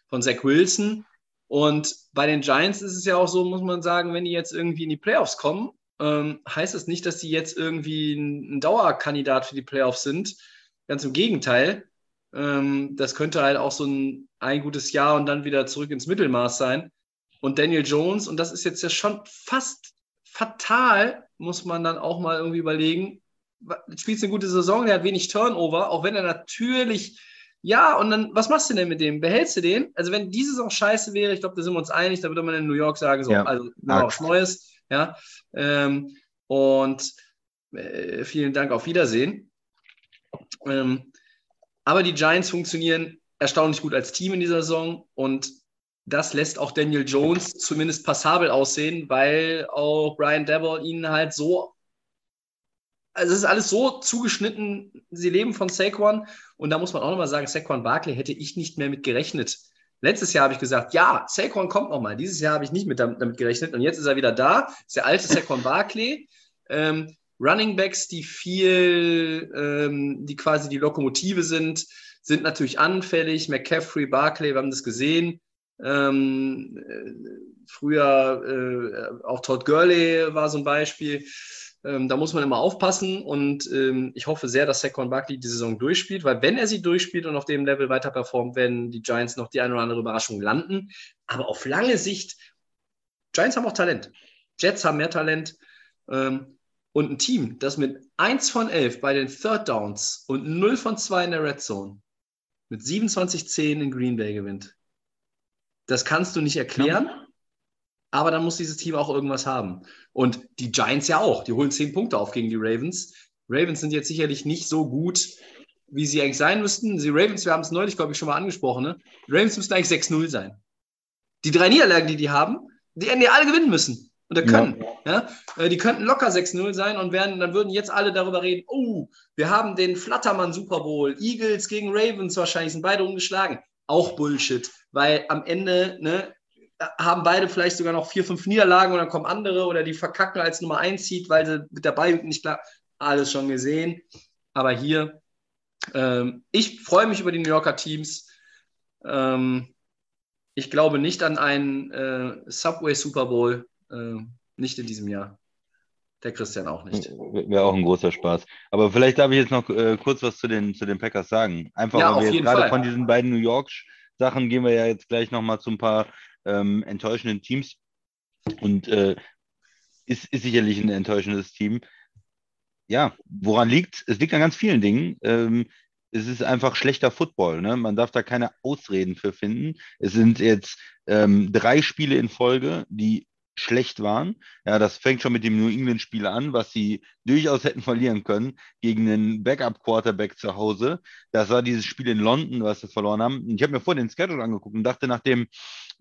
[SPEAKER 1] von Zach Wilson. Und bei den Giants ist es ja auch so, muss man sagen, wenn die jetzt irgendwie in die Playoffs kommen, ähm, heißt es das nicht, dass die jetzt irgendwie ein, ein Dauerkandidat für die Playoffs sind, Ganz im Gegenteil. Ähm, das könnte halt auch so ein, ein gutes Jahr und dann wieder zurück ins Mittelmaß sein. Und Daniel Jones, und das ist jetzt ja schon fast fatal, muss man dann auch mal irgendwie überlegen. Spielt eine gute Saison, der hat wenig Turnover, auch wenn er natürlich, ja, und dann, was machst du denn mit dem? Behältst du den? Also, wenn diese Saison scheiße wäre, ich glaube, da sind wir uns einig, da würde man in New York sagen, so, ja. also, noch was Neues, ja. Ähm, und äh, vielen Dank, auf Wiedersehen. Ähm, aber die Giants funktionieren erstaunlich gut als Team in dieser Saison und das lässt auch Daniel Jones zumindest passabel aussehen, weil auch Brian Dabble ihnen halt so, also es ist alles so zugeschnitten, sie leben von Saquon und da muss man auch nochmal sagen, Saquon Barkley hätte ich nicht mehr mit gerechnet. Letztes Jahr habe ich gesagt, ja, Saquon kommt nochmal. Dieses Jahr habe ich nicht mit damit, damit gerechnet und jetzt ist er wieder da. Ist der alte Saquon Barkley. Ähm, Running Backs, die viel, ähm, die quasi die Lokomotive sind, sind natürlich anfällig. McCaffrey, Barclay, wir haben das gesehen. Ähm, äh, früher äh, auch Todd Gurley war so ein Beispiel. Ähm, da muss man immer aufpassen und ähm, ich hoffe sehr, dass Saquon Barkley die Saison durchspielt, weil wenn er sie durchspielt und auf dem Level weiter performt, werden die Giants noch die eine oder andere Überraschung landen. Aber auf lange Sicht, Giants haben auch Talent. Jets haben mehr Talent. Ähm, und ein Team, das mit 1 von 11 bei den Third Downs und 0 von 2 in der Red Zone mit 27-10 in Green Bay gewinnt. Das kannst du nicht erklären, ja. aber dann muss dieses Team auch irgendwas haben. Und die Giants ja auch. Die holen 10 Punkte auf gegen die Ravens. Ravens sind jetzt sicherlich nicht so gut, wie sie eigentlich sein müssten. Die Ravens, wir haben es neulich, glaube ich, schon mal angesprochen. Ne? Die Ravens müssten eigentlich 6-0 sein. Die drei Niederlagen, die die haben, die hätten die alle gewinnen müssen. Oder können. Ja. ja. Äh, die könnten locker 6-0 sein und werden, dann würden jetzt alle darüber reden, oh, wir haben den Flattermann Super Bowl, Eagles gegen Ravens wahrscheinlich, sind beide umgeschlagen. Auch Bullshit, weil am Ende ne, haben beide vielleicht sogar noch vier, fünf Niederlagen und dann kommen andere oder die verkacken als Nummer 1 zieht, weil sie mit dabei nicht klar. Alles schon gesehen. Aber hier, ähm, ich freue mich über die New Yorker Teams. Ähm, ich glaube nicht an einen äh, Subway Super Bowl. Äh, nicht in diesem Jahr. Der Christian auch nicht.
[SPEAKER 2] Wäre auch ein großer Spaß. Aber vielleicht darf ich jetzt noch äh, kurz was zu den, zu den Packers sagen. Einfach,
[SPEAKER 1] Ja,
[SPEAKER 2] weil wir jetzt gerade
[SPEAKER 1] Fall.
[SPEAKER 2] von diesen beiden New York-Sachen gehen wir ja jetzt gleich nochmal zu ein paar ähm, enttäuschenden Teams. Und äh, ist, ist sicherlich ein enttäuschendes Team. Ja, woran liegt es? liegt an ganz vielen Dingen. Ähm, es ist einfach schlechter Football. Ne? Man darf da keine Ausreden für finden. Es sind jetzt ähm, drei Spiele in Folge, die schlecht waren. Ja, das fängt schon mit dem New England-Spiel an, was sie durchaus hätten verlieren können gegen einen Backup-Quarterback zu Hause. Das war dieses Spiel in London, was sie verloren haben. Ich habe mir vorhin den Schedule angeguckt und dachte, nachdem,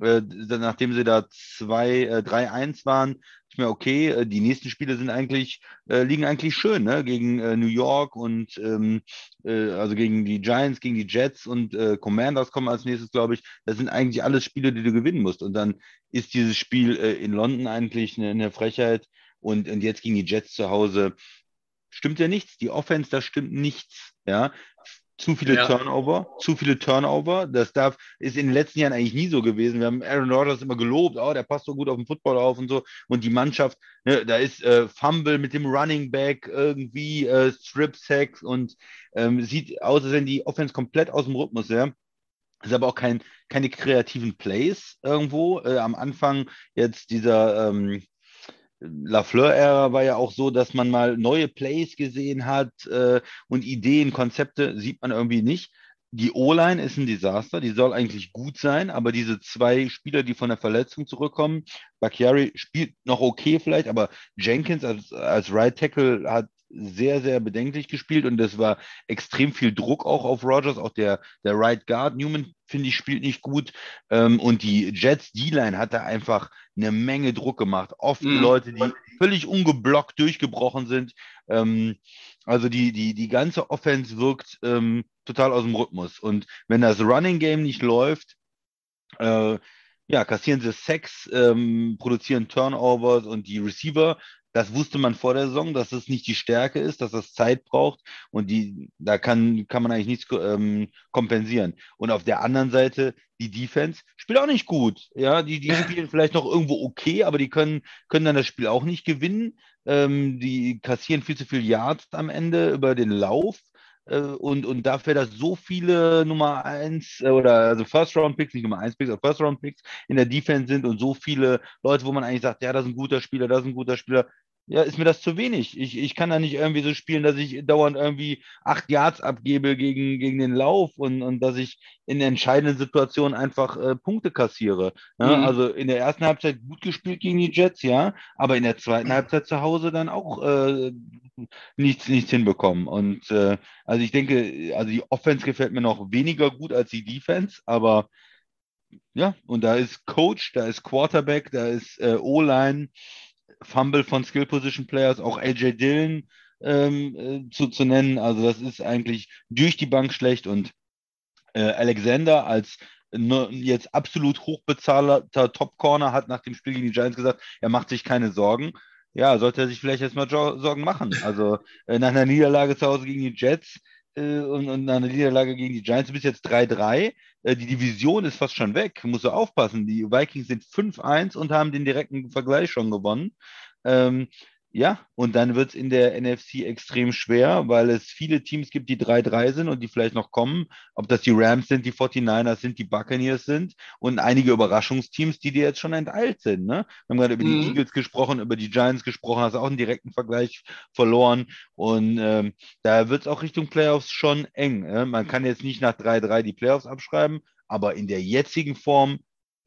[SPEAKER 2] äh, nachdem sie da zwei, äh, 3-1 waren, ich mir, okay, äh, die nächsten Spiele sind eigentlich, äh, liegen eigentlich schön, ne? Gegen äh, New York und ähm, äh, also gegen die Giants, gegen die Jets und äh, Commanders kommen als nächstes, glaube ich. Das sind eigentlich alles Spiele, die du gewinnen musst. Und dann ist dieses Spiel äh, in London eigentlich eine, eine Frechheit. Und, und jetzt gegen die Jets zu Hause stimmt ja nichts. Die Offense, da stimmt nichts. Ja. Zu viele
[SPEAKER 1] Ja.
[SPEAKER 2] Turnover, zu viele Turnover. Das darf, ist in den letzten Jahren eigentlich nie so gewesen. Wir haben Aaron Rodgers immer gelobt, oh, der passt so gut auf den Football auf und so. Und die Mannschaft, ne, da ist äh, Fumble mit dem Running Back irgendwie, äh, Strip Sacks und ähm, sieht aus, als wenn die Offense komplett aus dem Rhythmus wäre. Ist aber auch kein, keine kreativen Plays irgendwo. Äh, am Anfang jetzt dieser ähm, Lafleur-Ära war ja auch so, dass man mal neue Plays gesehen hat äh, und Ideen, Konzepte sieht man irgendwie nicht. Die O-Line ist ein Desaster, die soll eigentlich gut sein, aber diese zwei Spieler, die von der Verletzung zurückkommen, Bakhtiari spielt noch okay vielleicht, aber Jenkins als, als Right Tackle hat sehr, sehr bedenklich gespielt und das war extrem viel Druck auch auf Rogers, auch der, der Right Guard Newman, finde ich, spielt nicht gut ähm, und die Jets D-Line hat da einfach eine Menge Druck gemacht. Oft
[SPEAKER 1] Mhm.
[SPEAKER 2] Leute, die völlig ungeblockt durchgebrochen sind. Ähm, also die, die, die ganze Offense wirkt ähm, total aus dem Rhythmus. Und wenn das Running Game nicht läuft, äh, ja, kassieren sie Sex, produzieren Turnovers und die Receiver, das wusste man vor der Saison, dass das nicht die Stärke ist, dass das Zeit braucht und die, da kann, kann man eigentlich nichts ähm, kompensieren. Und auf der anderen Seite, die Defense spielt auch nicht gut. Ja, die, die spielen vielleicht noch irgendwo okay, aber die können, können dann das Spiel auch nicht gewinnen. Ähm, die kassieren viel zu viel Yards am Ende über den Lauf. Äh, und, und dafür, dass so viele Nummer 1 oder also First Round Picks, nicht Nummer 1 Picks, aber First Round Picks in der Defense sind und so viele Leute, wo man eigentlich sagt, ja, das ist ein guter Spieler, das ist ein guter Spieler, ja, ist mir das zu wenig. Ich, ich kann da nicht irgendwie so spielen, dass ich dauernd irgendwie acht Yards abgebe gegen, gegen den Lauf und, und dass ich in entscheidenden Situationen einfach äh, Punkte kassiere. Ja,
[SPEAKER 1] Mhm.
[SPEAKER 2] Also in der ersten Halbzeit gut gespielt gegen die Jets, ja, aber in der zweiten Halbzeit zu Hause dann auch äh, nichts, nichts hinbekommen. Und äh, also ich denke, also die Offense gefällt mir noch weniger gut als die Defense, aber ja, und da ist Coach, da ist Quarterback, da ist äh, O-Line, Fumble von Skill Position Players, auch AJ Dillon ähm, äh, zu, zu nennen. Also das ist eigentlich durch die Bank schlecht und äh, Alexander als ne, jetzt absolut hochbezahlter Top Corner hat nach dem Spiel gegen die Giants gesagt, er macht sich keine Sorgen. Ja, sollte er sich vielleicht erstmal Sorgen machen. Also äh, nach einer Niederlage zu Hause gegen die Jets äh, und, und nach einer Niederlage gegen die Giants, du bist jetzt 3-3. Äh, die Division ist fast schon weg. Musst du aufpassen. Die Vikings sind 5-1 und haben den direkten Vergleich schon gewonnen. Ähm, ja, und dann wird es in der NFC extrem schwer, weil es viele Teams gibt, die 3-3 sind und die vielleicht noch kommen. Ob das die Rams sind, die 49ers sind, die Buccaneers sind und einige Überraschungsteams, die dir jetzt schon enteilt sind. Ne? Wir haben gerade über die
[SPEAKER 1] Mhm.
[SPEAKER 2] Eagles gesprochen, über die Giants gesprochen, hast auch einen direkten Vergleich verloren. Und ähm, da wird es auch Richtung Playoffs schon eng. Ne? Man kann jetzt nicht nach 3-3 die Playoffs abschreiben, aber in der jetzigen Form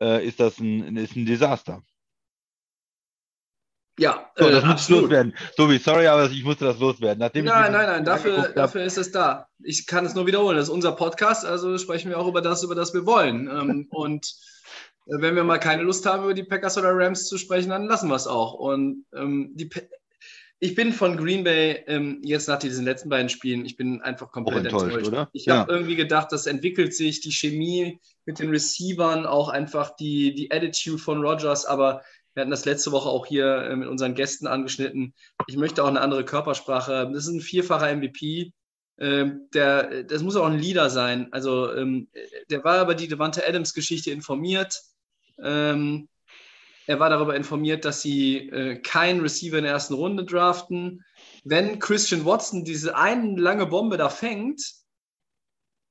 [SPEAKER 2] äh, ist das ein, ist ein Desaster.
[SPEAKER 1] Ja,
[SPEAKER 2] So,
[SPEAKER 1] äh,
[SPEAKER 2] das muss
[SPEAKER 1] absolut.
[SPEAKER 2] loswerden. Tobi, sorry, aber ich musste das loswerden. Nachdem
[SPEAKER 1] Nein, nein, nein, dafür, dafür ist es da. Ich kann es nur wiederholen. Das ist unser Podcast, also sprechen wir auch über das, über das wir wollen. Ähm, und äh, wenn wir mal keine Lust haben, über die Packers oder Rams zu sprechen, dann lassen wir es auch. Und ähm, die, ich bin von Green Bay ähm, jetzt nach diesen letzten beiden Spielen, ich bin einfach komplett
[SPEAKER 2] enttäuscht,
[SPEAKER 1] enttäuscht.
[SPEAKER 2] oder?
[SPEAKER 1] Ich
[SPEAKER 2] Ja.
[SPEAKER 1] habe irgendwie gedacht, das entwickelt sich, die Chemie mit den Receivern, auch einfach die, die Attitude von Rogers, aber wir hatten das letzte Woche auch hier äh, mit unseren Gästen angeschnitten. Ich möchte auch eine andere Körpersprache. Das ist ein vierfacher MVP. Ähm, der, das muss auch ein Leader sein. Also ähm, der war über die Devante Adams-Geschichte informiert. Ähm, Er war darüber informiert, dass sie äh, keinen Receiver in der ersten Runde draften. Wenn Christian Watson diese eine lange Bombe da fängt,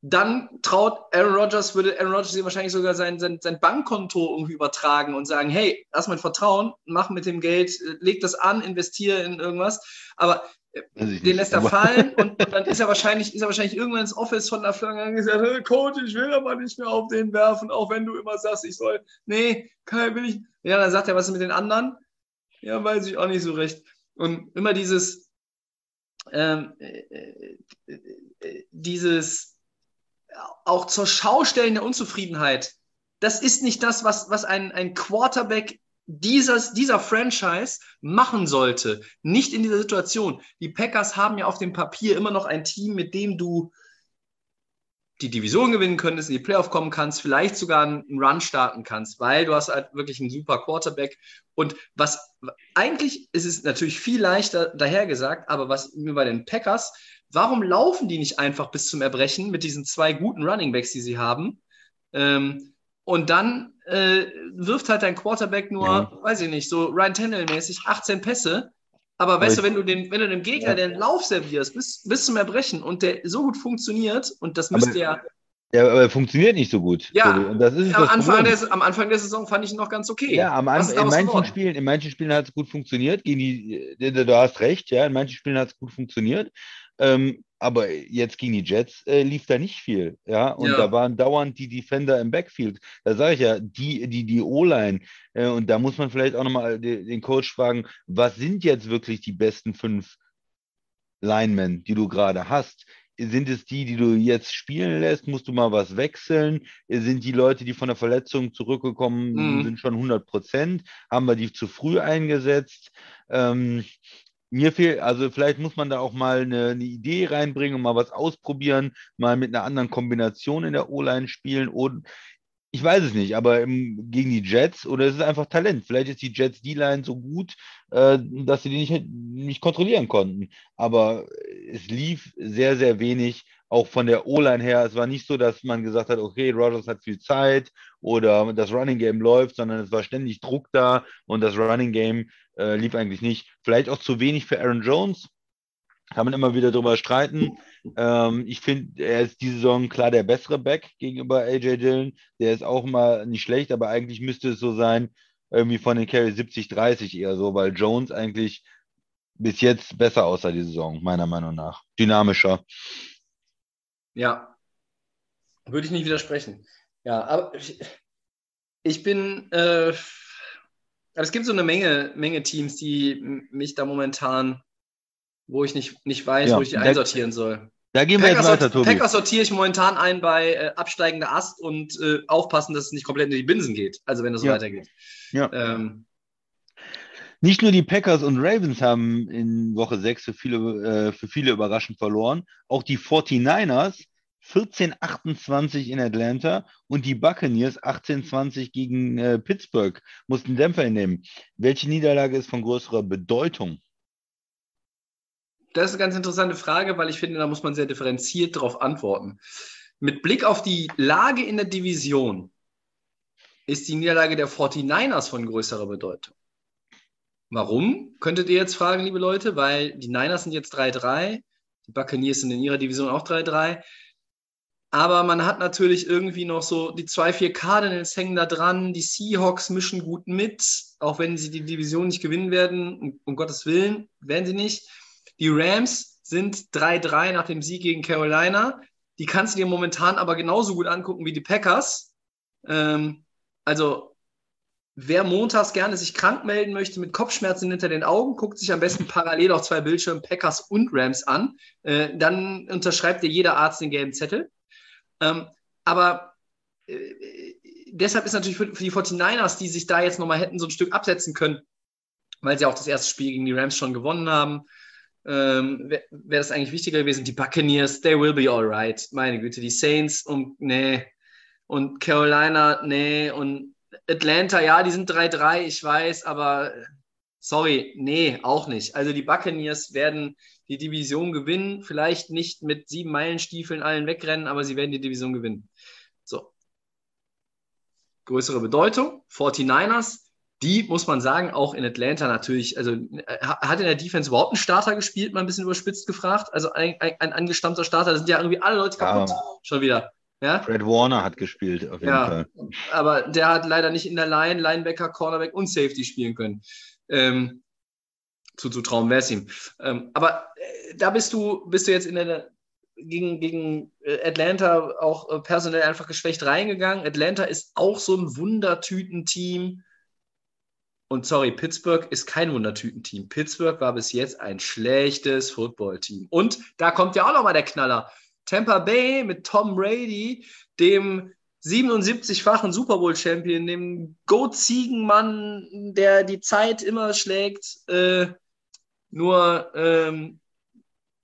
[SPEAKER 1] dann traut Aaron Rodgers, würde Aaron Rodgers ihm wahrscheinlich sogar sein, sein, sein Bankkonto irgendwie übertragen und sagen, hey, lass mein Vertrauen, mach mit dem Geld, äh, leg das an, investiere in irgendwas. Aber äh, den lässt er fallen und, dann ist er wahrscheinlich, ist er wahrscheinlich irgendwann ins Office von der Flanke und gesagt, hey, Coach, ich will aber nicht mehr auf den werfen, auch wenn du immer sagst, ich soll. Nee, Kai will ich. Ja, dann sagt er, was ist mit den anderen? Ja, weiß ich auch nicht so recht. Und immer dieses, ähm, äh, äh, dieses auch zur Schaustellen der Unzufriedenheit. Das ist nicht das, was, was ein, ein Quarterback dieses, dieser Franchise machen sollte. Nicht in dieser Situation. Die Packers haben ja auf dem Papier immer noch ein Team, mit dem du die Division gewinnen könntest, in die Playoff kommen kannst, vielleicht sogar einen Run starten kannst, weil du hast halt wirklich einen super Quarterback. Und was eigentlich ist es natürlich viel leichter dahergesagt, aber was mir bei den Packers Warum laufen die nicht einfach bis zum Erbrechen mit diesen zwei guten Running Backs, die sie haben? Ähm, und dann äh, wirft halt dein Quarterback nur, ja. weiß ich nicht, so Ryan Tannehill-mäßig 18 Pässe. Aber weißt du, wenn du, den, wenn du dem Gegner ja. den Lauf servierst bis, bis zum Erbrechen und der so gut funktioniert, und das müsste ja.
[SPEAKER 2] Ja, aber er funktioniert nicht so gut.
[SPEAKER 1] Ja, und das ist am, das Anfang der, am Anfang der Saison fand ich ihn noch ganz okay.
[SPEAKER 2] Ja, am Anfang, in manchen Spielen, in manchen Spielen hat es gut funktioniert. Gegen die, du hast recht, ja, in manchen Spielen hat es gut funktioniert. Ähm, aber jetzt gegen die Jets äh, lief da nicht viel, ja. Und ja. da waren dauernd die Defender im Backfield. Da sage ich ja, die, die, die O-Line. Äh, und da muss man vielleicht auch nochmal den, den Coach fragen, was sind jetzt wirklich die besten fünf Linemen, die du gerade hast? Sind es die, die du jetzt spielen lässt? Musst du mal was wechseln? Sind die Leute, die von der Verletzung zurückgekommen mhm. sind, schon 100 Prozent? Haben wir die zu früh eingesetzt? Ähm, mir fehlt, also vielleicht muss man da auch mal eine, eine, Idee reinbringen und mal was ausprobieren, mal mit einer anderen Kombination in der O-Line spielen und ich weiß es nicht, aber im, gegen die Jets oder ist es einfach Talent? Vielleicht ist die Jets D-Line so gut, äh, dass sie die nicht, nicht kontrollieren konnten. Aber es lief sehr, sehr wenig, auch von der O-Line her. Es war nicht so, dass man gesagt hat, okay, Rogers hat viel Zeit oder das Running Game läuft, sondern es war ständig Druck da und das Running Game äh, lief eigentlich nicht. Vielleicht auch zu wenig für Aaron Jones. Kann man immer wieder drüber streiten. Ähm, ich finde, er ist diese Saison klar der bessere Back gegenüber AJ Dillon. Der ist auch mal nicht schlecht, aber eigentlich müsste es so sein, irgendwie von den Carry 70-30 eher so, weil Jones eigentlich bis jetzt besser aussah die Saison, meiner Meinung nach. Dynamischer.
[SPEAKER 1] Ja, würde ich nicht widersprechen. Ja, aber ich, ich bin, äh, es gibt so eine Menge, Menge Teams, die mich da momentan, wo ich nicht, nicht weiß, ja, wo ich die einsortieren soll.
[SPEAKER 2] Da gehen wir Packers jetzt weiter, Tobi.
[SPEAKER 1] Packers sortiere ich momentan ein bei äh, absteigender Ast und äh, aufpassen, dass es nicht komplett in die Binsen geht. Also wenn das so ja. weitergeht.
[SPEAKER 2] Ja. Ähm, nicht nur die Packers und Ravens haben in Woche 6 für viele, äh, für viele überraschend verloren, auch die 49ers 14-28 in Atlanta und die Buccaneers 18-20 gegen äh, Pittsburgh mussten Dämpfer hinnehmen. Welche Niederlage ist von größerer Bedeutung?
[SPEAKER 1] Das ist eine ganz interessante Frage, weil ich finde, da muss man sehr differenziert darauf antworten. Mit Blick auf die Lage in der Division ist die Niederlage der 49ers von größerer Bedeutung. Warum? Könntet ihr jetzt fragen, liebe Leute, weil die Niners sind jetzt 3-3, die Buccaneers sind in ihrer Division auch 3-3. Aber man hat natürlich irgendwie noch so die zwei, vier Cardinals hängen da dran. Die Seahawks mischen gut mit, auch wenn sie die Division nicht gewinnen werden. Um, um Gottes Willen, werden sie nicht. Die Rams sind 3-3 nach dem Sieg gegen Carolina. Die kannst du dir momentan aber genauso gut angucken wie die Packers. Ähm, also, wer montags gerne sich krank melden möchte mit Kopfschmerzen hinter den Augen, guckt sich am besten parallel auf zwei Bildschirmen Packers und Rams an. Äh, dann unterschreibt dir jeder Arzt den gelben Zettel. Ähm, aber äh, deshalb ist natürlich für, für, die 49ers, die sich da jetzt nochmal hätten so ein Stück absetzen können, weil sie auch das erste Spiel gegen die Rams schon gewonnen haben, ähm, wäre wär das eigentlich wichtiger gewesen. Die Buccaneers, they will be alright. Meine Güte, die Saints und nee. Und Carolina, nee. Und Atlanta, ja, die sind 3-3, ich weiß, aber sorry, nee, auch nicht. Also die Buccaneers werden die Division gewinnen. Vielleicht nicht mit sieben Meilenstiefeln allen wegrennen, aber sie werden die Division gewinnen. So. Größere Bedeutung. 49ers, die, muss man sagen, auch in Atlanta natürlich, also äh, hat in der Defense überhaupt einen Starter gespielt, mal ein bisschen überspitzt gefragt. Also ein, ein, ein angestammter Starter, da sind ja irgendwie alle Leute kaputt ja. schon wieder. Ja?
[SPEAKER 2] Fred Warner hat gespielt, auf jeden
[SPEAKER 1] ja,
[SPEAKER 2] Fall.
[SPEAKER 1] Aber der hat leider nicht in der Line, Linebacker, Cornerback und Safety spielen können. Ähm, zuzutrauen wäre es ihm. Ähm, aber äh, da bist du, bist du jetzt in der gegen, gegen äh, Atlanta auch äh, personell einfach geschwächt reingegangen. Atlanta ist auch so ein Wundertütenteam. Und sorry, Pittsburgh ist kein Wundertütenteam. Pittsburgh war bis jetzt ein schlechtes Footballteam. Und da kommt ja auch nochmal der Knaller. Tampa Bay mit Tom Brady, dem 77-fachen Super Bowl-Champion, dem Goat-Ziegenmann, der die Zeit immer schlägt, äh, nur ähm,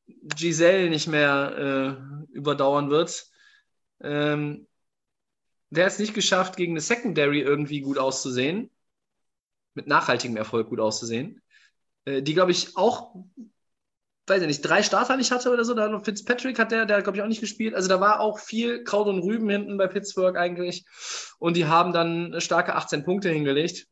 [SPEAKER 1] Giselle nicht mehr äh, überdauern wird. Ähm, der hat es nicht geschafft, gegen eine Secondary irgendwie gut auszusehen, mit nachhaltigem Erfolg gut auszusehen, äh, die, glaube ich, auch, weiß ich nicht, drei Starter nicht hatte oder so. Da Fitzpatrick hat der, der glaube ich, auch nicht gespielt. Also da war auch viel Kraut und Rüben hinten bei Pittsburgh eigentlich. Und die haben dann starke 18 Punkte hingelegt.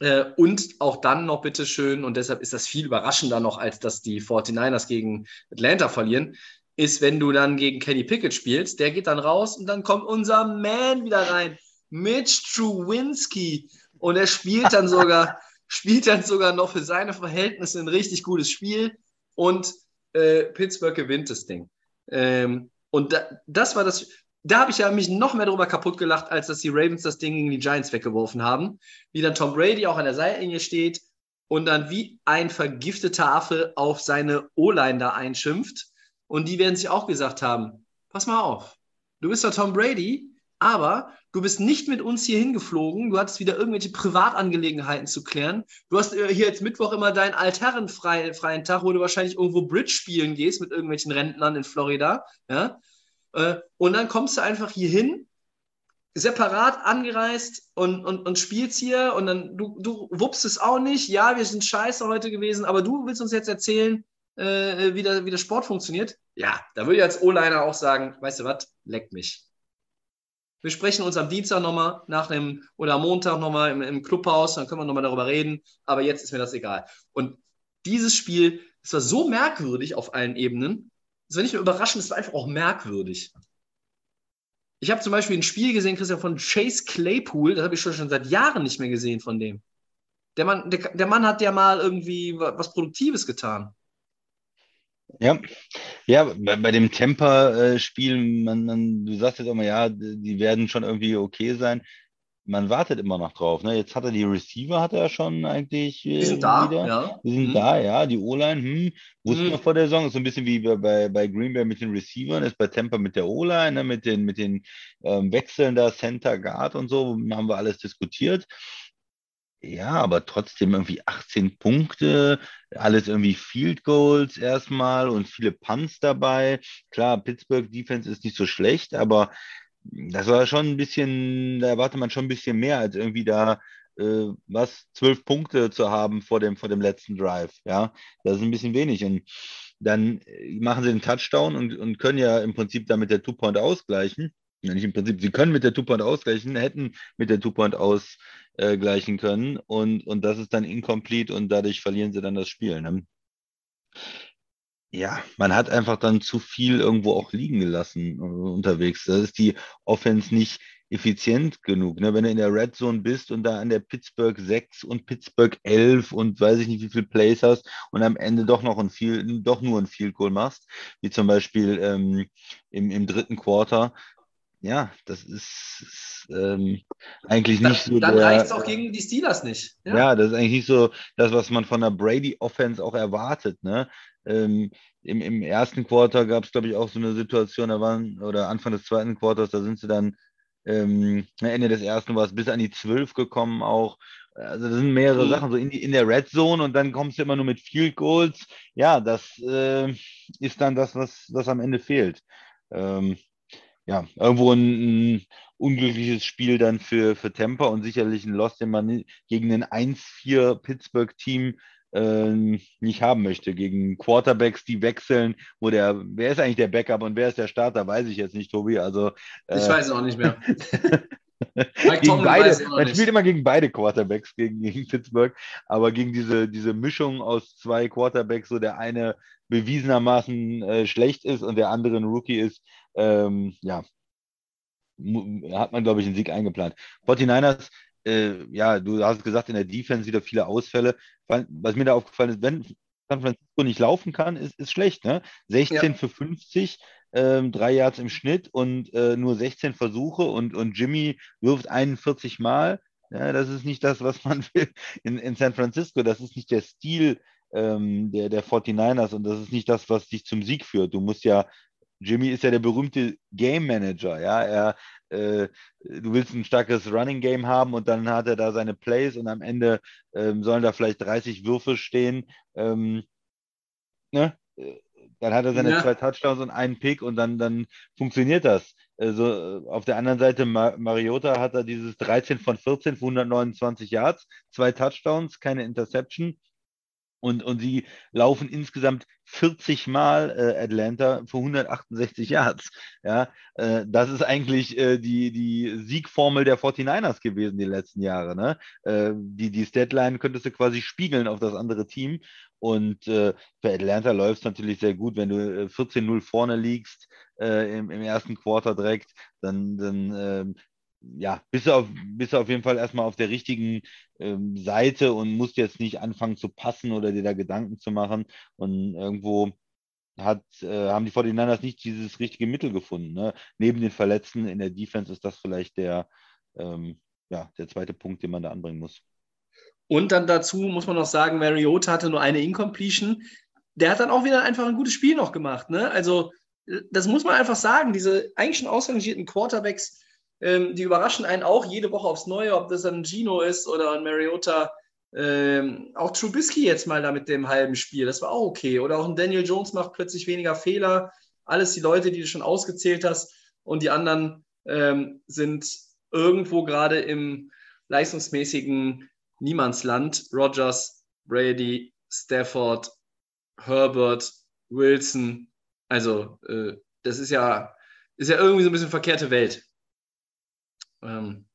[SPEAKER 1] Äh, und auch dann noch bitteschön, und deshalb ist das viel überraschender noch, als dass die 49ers gegen Atlanta verlieren, ist, wenn du dann gegen Kenny Pickett spielst, der geht dann raus und dann kommt unser Man wieder rein, Mitch Truwinski. Und er spielt dann sogar, spielt dann sogar noch für seine Verhältnisse ein richtig gutes Spiel und äh, Pittsburgh gewinnt das Ding. Ähm, und da, das war das, da habe ich ja mich noch mehr darüber kaputt gelacht, als dass die Ravens das Ding gegen die Giants weggeworfen haben. Wie dann Tom Brady auch an der Seitenlinie steht und dann wie ein vergifteter Affe auf seine O-Line da einschimpft. Und die werden sich auch gesagt haben: Pass mal auf, du bist doch Tom Brady, aber du bist nicht mit uns hier hingeflogen. Du hattest wieder irgendwelche Privatangelegenheiten zu klären. Du hast äh, hier jetzt Mittwoch immer deinen altherrenfreien Tag, wo du wahrscheinlich irgendwo Bridge spielen gehst mit irgendwelchen Rentnern in Florida. Ja? Äh, und dann kommst du einfach hier hin, separat angereist und, und, und spielst hier und dann du, du wuppst es auch nicht. Ja, wir sind scheiße heute gewesen, aber du willst uns jetzt erzählen, äh, wie, der, wie der Sport funktioniert? Ja, da würde ich als O-Liner auch sagen, weißt du was, leckt mich. Wir sprechen uns am Dienstag nochmal nach dem oder am Montag nochmal im, im Clubhaus, dann können wir nochmal darüber reden, aber jetzt ist mir das egal. Und dieses Spiel, das war so merkwürdig auf allen Ebenen, das war nicht nur überraschend, es war einfach auch merkwürdig. Ich habe zum Beispiel ein Spiel gesehen, Christian, von Chase Claypool, das habe ich schon, schon seit Jahren nicht mehr gesehen von dem. Der Mann, der, der Mann hat ja mal irgendwie was Produktives getan.
[SPEAKER 2] Ja, ja, bei, bei dem Temper-Spiel, man, man, du sagst jetzt immer, ja, die werden schon irgendwie okay sein man wartet immer noch drauf. Ne? Jetzt hat er die Receiver, hat er schon eigentlich.
[SPEAKER 1] Äh, die sind da, wieder. ja.
[SPEAKER 2] Die sind mhm. da, ja. Die O-Line, hm, wussten mhm. wir vor der Saison, ist so ein bisschen wie bei, bei Green Bay mit den Receivern, ist bei Tampa mit der O-Line, ne? mit den, mit den ähm, Wechseln da, Center Guard und so, haben wir alles diskutiert. Ja, aber trotzdem irgendwie 18 Punkte, alles irgendwie Field Goals erstmal und viele Punts dabei. Klar, Pittsburgh Defense ist nicht so schlecht, aber das war schon ein bisschen, da erwartet man schon ein bisschen mehr, als irgendwie da äh, was, zwölf Punkte zu haben vor dem, vor dem letzten Drive. Ja, das ist ein bisschen wenig. Und dann äh, machen sie den Touchdown und, und können ja im Prinzip damit der Two-Point ausgleichen. Ja, nicht im Prinzip, sie können mit der Two-Point ausgleichen, hätten mit der Two-Point ausgleichen können und, und das ist dann incomplete und dadurch verlieren sie dann das Spiel. Ne? Ja, man hat einfach dann zu viel irgendwo auch liegen gelassen uh, unterwegs. Das ist die Offense nicht effizient genug. Ne? Wenn du in der Red Zone bist und da an der Pittsburgh 6 und Pittsburgh 11 und weiß ich nicht, wie viele Plays hast und am Ende doch noch ein viel, doch nur ein Field Goal machst, wie zum Beispiel ähm, im, im dritten Quarter, ja, das ist, ist ähm, eigentlich
[SPEAKER 1] dann,
[SPEAKER 2] nicht so.
[SPEAKER 1] Dann reicht es auch gegen die Steelers nicht.
[SPEAKER 2] Ja. ja. das ist eigentlich nicht so das, was man von der Brady-Offense auch erwartet. Ne? Ähm, im, Im ersten Quarter gab es, glaube ich, auch so eine Situation, da waren, oder Anfang des zweiten Quarters, da sind sie dann ähm, Ende des ersten war es bis an die zwölf gekommen auch. Also das sind mehrere mhm. Sachen, so in, die, in der Red Zone und dann kommst du immer nur mit Field Goals. Ja, das äh, ist dann das, was, was am Ende fehlt. Ähm, ja, irgendwo ein, ein, unglückliches Spiel dann für, für Tampa und sicherlich ein Loss, den man gegen ein 1-4 Pittsburgh-Team äh, nicht haben möchte. Gegen Quarterbacks, die wechseln, wo der, wer ist eigentlich der Backup und wer ist der Starter, weiß ich jetzt nicht, Tobi. Also,
[SPEAKER 1] äh, ich weiß es auch nicht mehr.
[SPEAKER 2] gegen beide, man spielt immer gegen beide Quarterbacks, gegen, gegen Pittsburgh, aber gegen diese, diese Mischung aus zwei Quarterbacks, so der eine bewiesenermaßen äh, schlecht ist und der andere ein Rookie ist, ähm, ja, hat man, glaube ich, einen Sieg eingeplant. 49ers, äh, ja, du hast gesagt, in der Defense wieder viele Ausfälle. Was mir da aufgefallen ist, wenn San Francisco nicht laufen kann, ist, ist schlecht. Ne? 16 ja. für 50, ähm, drei Yards im Schnitt und äh, nur 16 Versuche und, und Jimmy wirft 41 Mal. Ja, das ist nicht das, was man will in, in San Francisco. Das ist nicht der Stil ähm, der, der 49ers und das ist nicht das, was dich zum Sieg führt. Du musst ja Jimmy ist ja der berühmte Game Manager, ja. Er, äh, du willst ein starkes Running Game haben und dann hat er da seine Plays und am Ende ähm, sollen da vielleicht 30 Würfe stehen. Ähm, ne? Dann hat er seine ja. zwei Touchdowns und einen Pick und dann, dann funktioniert das. Also auf der anderen Seite, Mar Mariota hat er dieses 13 von 14 für 129 Yards, zwei Touchdowns, keine Interception. Und, und sie laufen insgesamt 40 Mal äh, Atlanta für 168 Yards. Ja, äh, das ist eigentlich äh, die, die Siegformel der 49ers gewesen die letzten Jahre. Ne? Äh, die, die Statline könntest du quasi spiegeln auf das andere Team. Und äh, für Atlanta läuft es natürlich sehr gut, wenn du 14-0 äh, vorne liegst im, im, ersten Quarter direkt, dann, dann ähm, ja, bist du, auf, bist auf jeden Fall erstmal auf der richtigen ähm, Seite und musst jetzt nicht anfangen zu passen oder dir da Gedanken zu machen. Und irgendwo hat, äh, haben die 49ers nicht dieses richtige Mittel gefunden. Ne? Neben den Verletzten in der Defense ist das vielleicht der, ähm, ja, der zweite Punkt, den man da anbringen muss.
[SPEAKER 1] Und dann dazu muss man noch sagen, Mariota hatte nur eine Incompletion. Der hat dann auch wieder einfach ein gutes Spiel noch gemacht. Ne? Also, das muss man einfach sagen. Diese eigentlich schon ausrangierten Quarterbacks, ähm, die überraschen einen auch jede Woche aufs Neue, ob das ein Gino ist oder ein Mariota. Ähm, auch Trubisky jetzt mal da mit dem halben Spiel, das war auch okay. Oder auch ein Daniel Jones macht plötzlich weniger Fehler. Alles die Leute, die du schon ausgezählt hast. Und die anderen ähm, sind irgendwo gerade im leistungsmäßigen Niemandsland. Rogers, Brady, Stafford, Herbert, Wilson. Also, äh, das ist ja, ist ja irgendwie so ein bisschen verkehrte Welt. Ähm,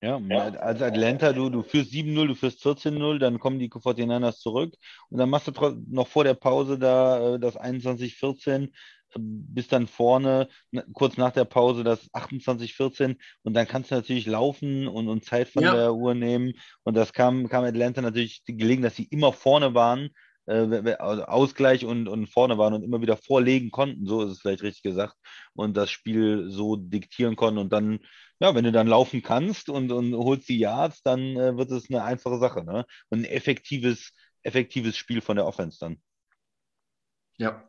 [SPEAKER 2] ja, als Atlanta, du, du führst 7-0, du führst 14-0, dann kommen die 49ers zurück und dann machst du noch vor der Pause da äh, das 21-14, bis dann vorne, kurz nach der Pause das 28-14 und dann kannst du natürlich laufen und, und Zeit von ja. der Uhr nehmen und das kam, kam Atlanta natürlich gelegen, dass sie immer vorne waren äh, also Ausgleich und, und vorne waren und immer wieder vorlegen konnten, so ist es vielleicht richtig gesagt, und das Spiel so diktieren konnten und dann, ja, wenn du dann laufen kannst und, und holst die Yards, dann äh, wird es eine einfache Sache, ne? Und ein effektives, effektives Spiel von der Offense dann.
[SPEAKER 1] Ja.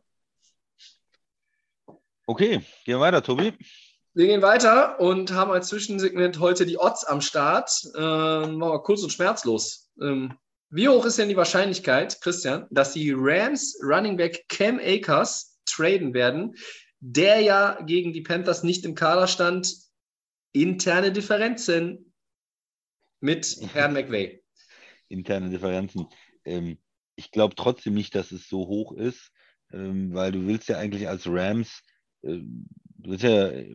[SPEAKER 2] Okay, gehen wir weiter, Tobi.
[SPEAKER 1] Wir gehen weiter und haben als Zwischensegment heute die Odds am Start. Ähm, machen wir kurz und schmerzlos. Ähm, wie hoch ist denn die Wahrscheinlichkeit, Christian, dass die Rams Running Back Cam Akers traden werden, der ja gegen die Panthers nicht im Kader stand? Interne Differenzen mit Herrn McVay.
[SPEAKER 2] Interne Differenzen. Ähm, ich glaube trotzdem nicht, dass es so hoch ist, ähm, weil du willst ja eigentlich als Rams, äh, du willst ja äh,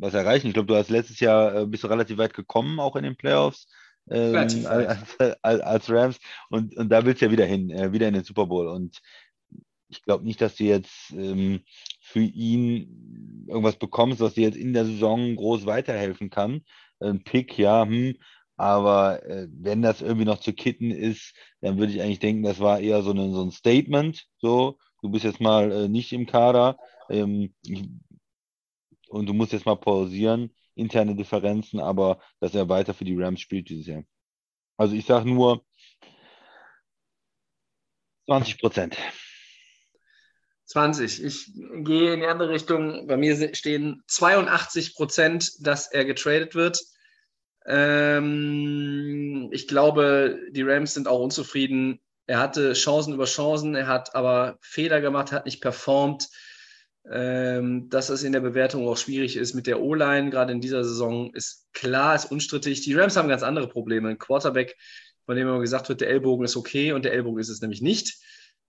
[SPEAKER 2] was erreichen. Ich glaube, du hast letztes Jahr äh, bist du relativ weit gekommen, auch in den Playoffs ähm, als, als, Rams. Und, und da willst du ja wieder hin, äh, wieder in den Super Bowl. Und ich glaube nicht, dass du jetzt ähm, für ihn irgendwas bekommst, was dir jetzt in der Saison groß weiterhelfen kann. Ein Pick, ja, hm, aber äh, wenn das irgendwie noch zu kitten ist, dann würde ich eigentlich denken, das war eher so, eine, so ein Statement. So, du bist jetzt mal äh, nicht im Kader ähm, und du musst jetzt mal pausieren interne Differenzen, aber dass er weiter für die Rams spielt dieses Jahr. Also ich sage nur 20 Prozent.
[SPEAKER 1] 20. Ich gehe in die andere Richtung. Bei mir stehen 82 Prozent, dass er getradet wird. Ähm, ich glaube, die Rams sind auch unzufrieden. Er hatte Chancen über Chancen, er hat aber Fehler gemacht, hat nicht performt ähm, dass es in der Bewertung auch schwierig ist mit der O-Line, gerade in dieser Saison, ist klar, ist unstrittig. Die Rams haben ganz andere Probleme. Ein Quarterback, von dem immer gesagt wird, der Ellbogen ist okay und der Ellbogen ist es nämlich nicht.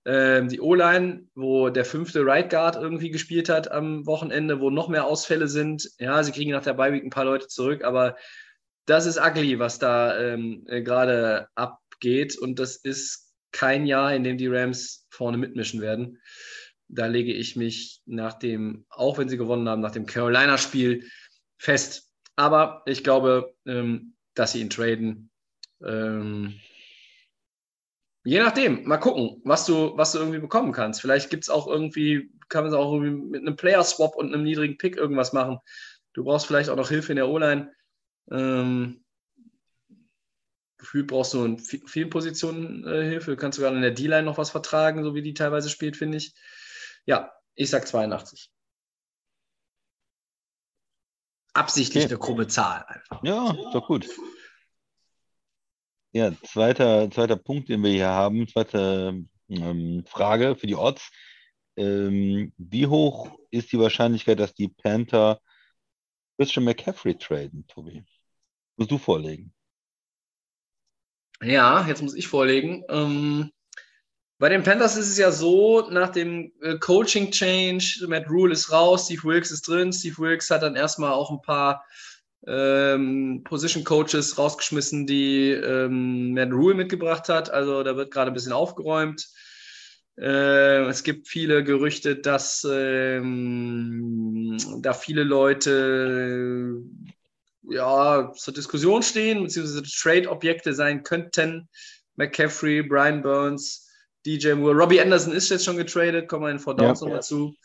[SPEAKER 1] Ähm, die O-Line, wo der fünfte Right Guard irgendwie gespielt hat am Wochenende, wo noch mehr Ausfälle sind. Ja, sie kriegen nach der Bye ein paar Leute zurück, aber das ist ugly, was da ähm, äh, gerade abgeht. Und das ist kein Jahr, in dem die Rams vorne mitmischen werden. Da lege ich mich nach dem, auch wenn sie gewonnen haben, nach dem Carolina-Spiel fest. Aber ich glaube, ähm, dass sie ihn traden. Ähm, je nachdem, mal gucken, was du, was du irgendwie bekommen kannst. Vielleicht gibt es auch irgendwie, kann man es auch irgendwie mit einem Player-Swap und einem niedrigen Pick irgendwas machen. Du brauchst vielleicht auch noch Hilfe in der O-Line. Ähm, gefühlt brauchst du in vielen Positionen äh, Hilfe. Du kannst sogar in der D-Line noch was vertragen, so wie die teilweise spielt, finde ich. Ja, ich sag 82. Absichtlich okay. eine krumme Zahl einfach.
[SPEAKER 2] Ja, ist doch gut. Ja, zweiter, zweiter Punkt, den wir hier haben, zweite ähm, Frage für die Odds. Ähm, wie hoch ist die Wahrscheinlichkeit, dass die Panther Christian McCaffrey traden, Tobi? Musst du vorlegen.
[SPEAKER 1] Ja, jetzt muss ich vorlegen. Ähm, bei den Panthers ist es ja so, nach dem äh, Coaching Change, Matt Rule ist raus, Steve Wilkes ist drin. Steve Wilkes hat dann erstmal auch ein paar ähm, Position Coaches rausgeschmissen, die ähm, Matt Rule mitgebracht hat. Also da wird gerade ein bisschen aufgeräumt. Äh, es gibt viele Gerüchte, dass ähm, da viele Leute ja, zur Diskussion stehen, beziehungsweise Trade-Objekte sein könnten. McCaffrey, Brian Burns, DJ Moore. Robbie Anderson ist jetzt schon getradet, kommen wir in Four Downs ja, noch dazu.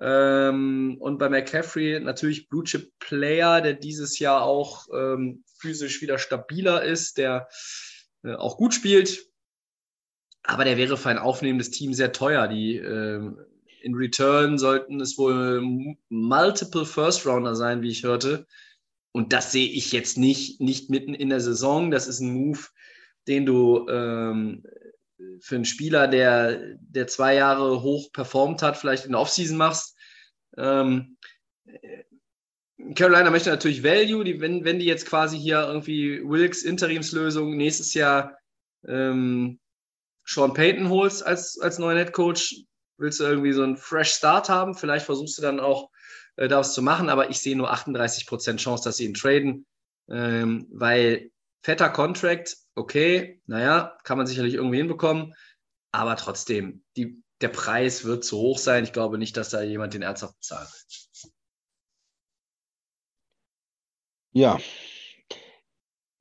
[SPEAKER 1] Ähm, und bei McCaffrey natürlich Blue Chip Player, der dieses Jahr auch ähm, physisch wieder stabiler ist, der äh, auch gut spielt. Aber der wäre für ein aufnehmendes Team sehr teuer. Die äh, in Return sollten es wohl multiple First Rounder sein, wie ich hörte. Und das sehe ich jetzt nicht, nicht mitten in der Saison. Das ist ein Move, den du ähm, für einen Spieler, der, der zwei Jahre hoch performt hat, vielleicht in der Offseason machst. Ähm, Carolina möchte natürlich Value, die, wenn, wenn die jetzt quasi hier irgendwie Wilkes Interimslösung nächstes Jahr ähm, Sean Payton holst als, als neuer Headcoach, willst du irgendwie so einen Fresh Start haben. Vielleicht versuchst du dann auch äh, daraus zu machen, aber ich sehe nur 38% Chance, dass sie ihn traden, ähm, weil fetter Contract, okay, naja, kann man sicherlich irgendwie hinbekommen, aber trotzdem, die, der Preis wird zu hoch sein. Ich glaube nicht, dass da jemand den ernsthaft bezahlt.
[SPEAKER 2] Ja,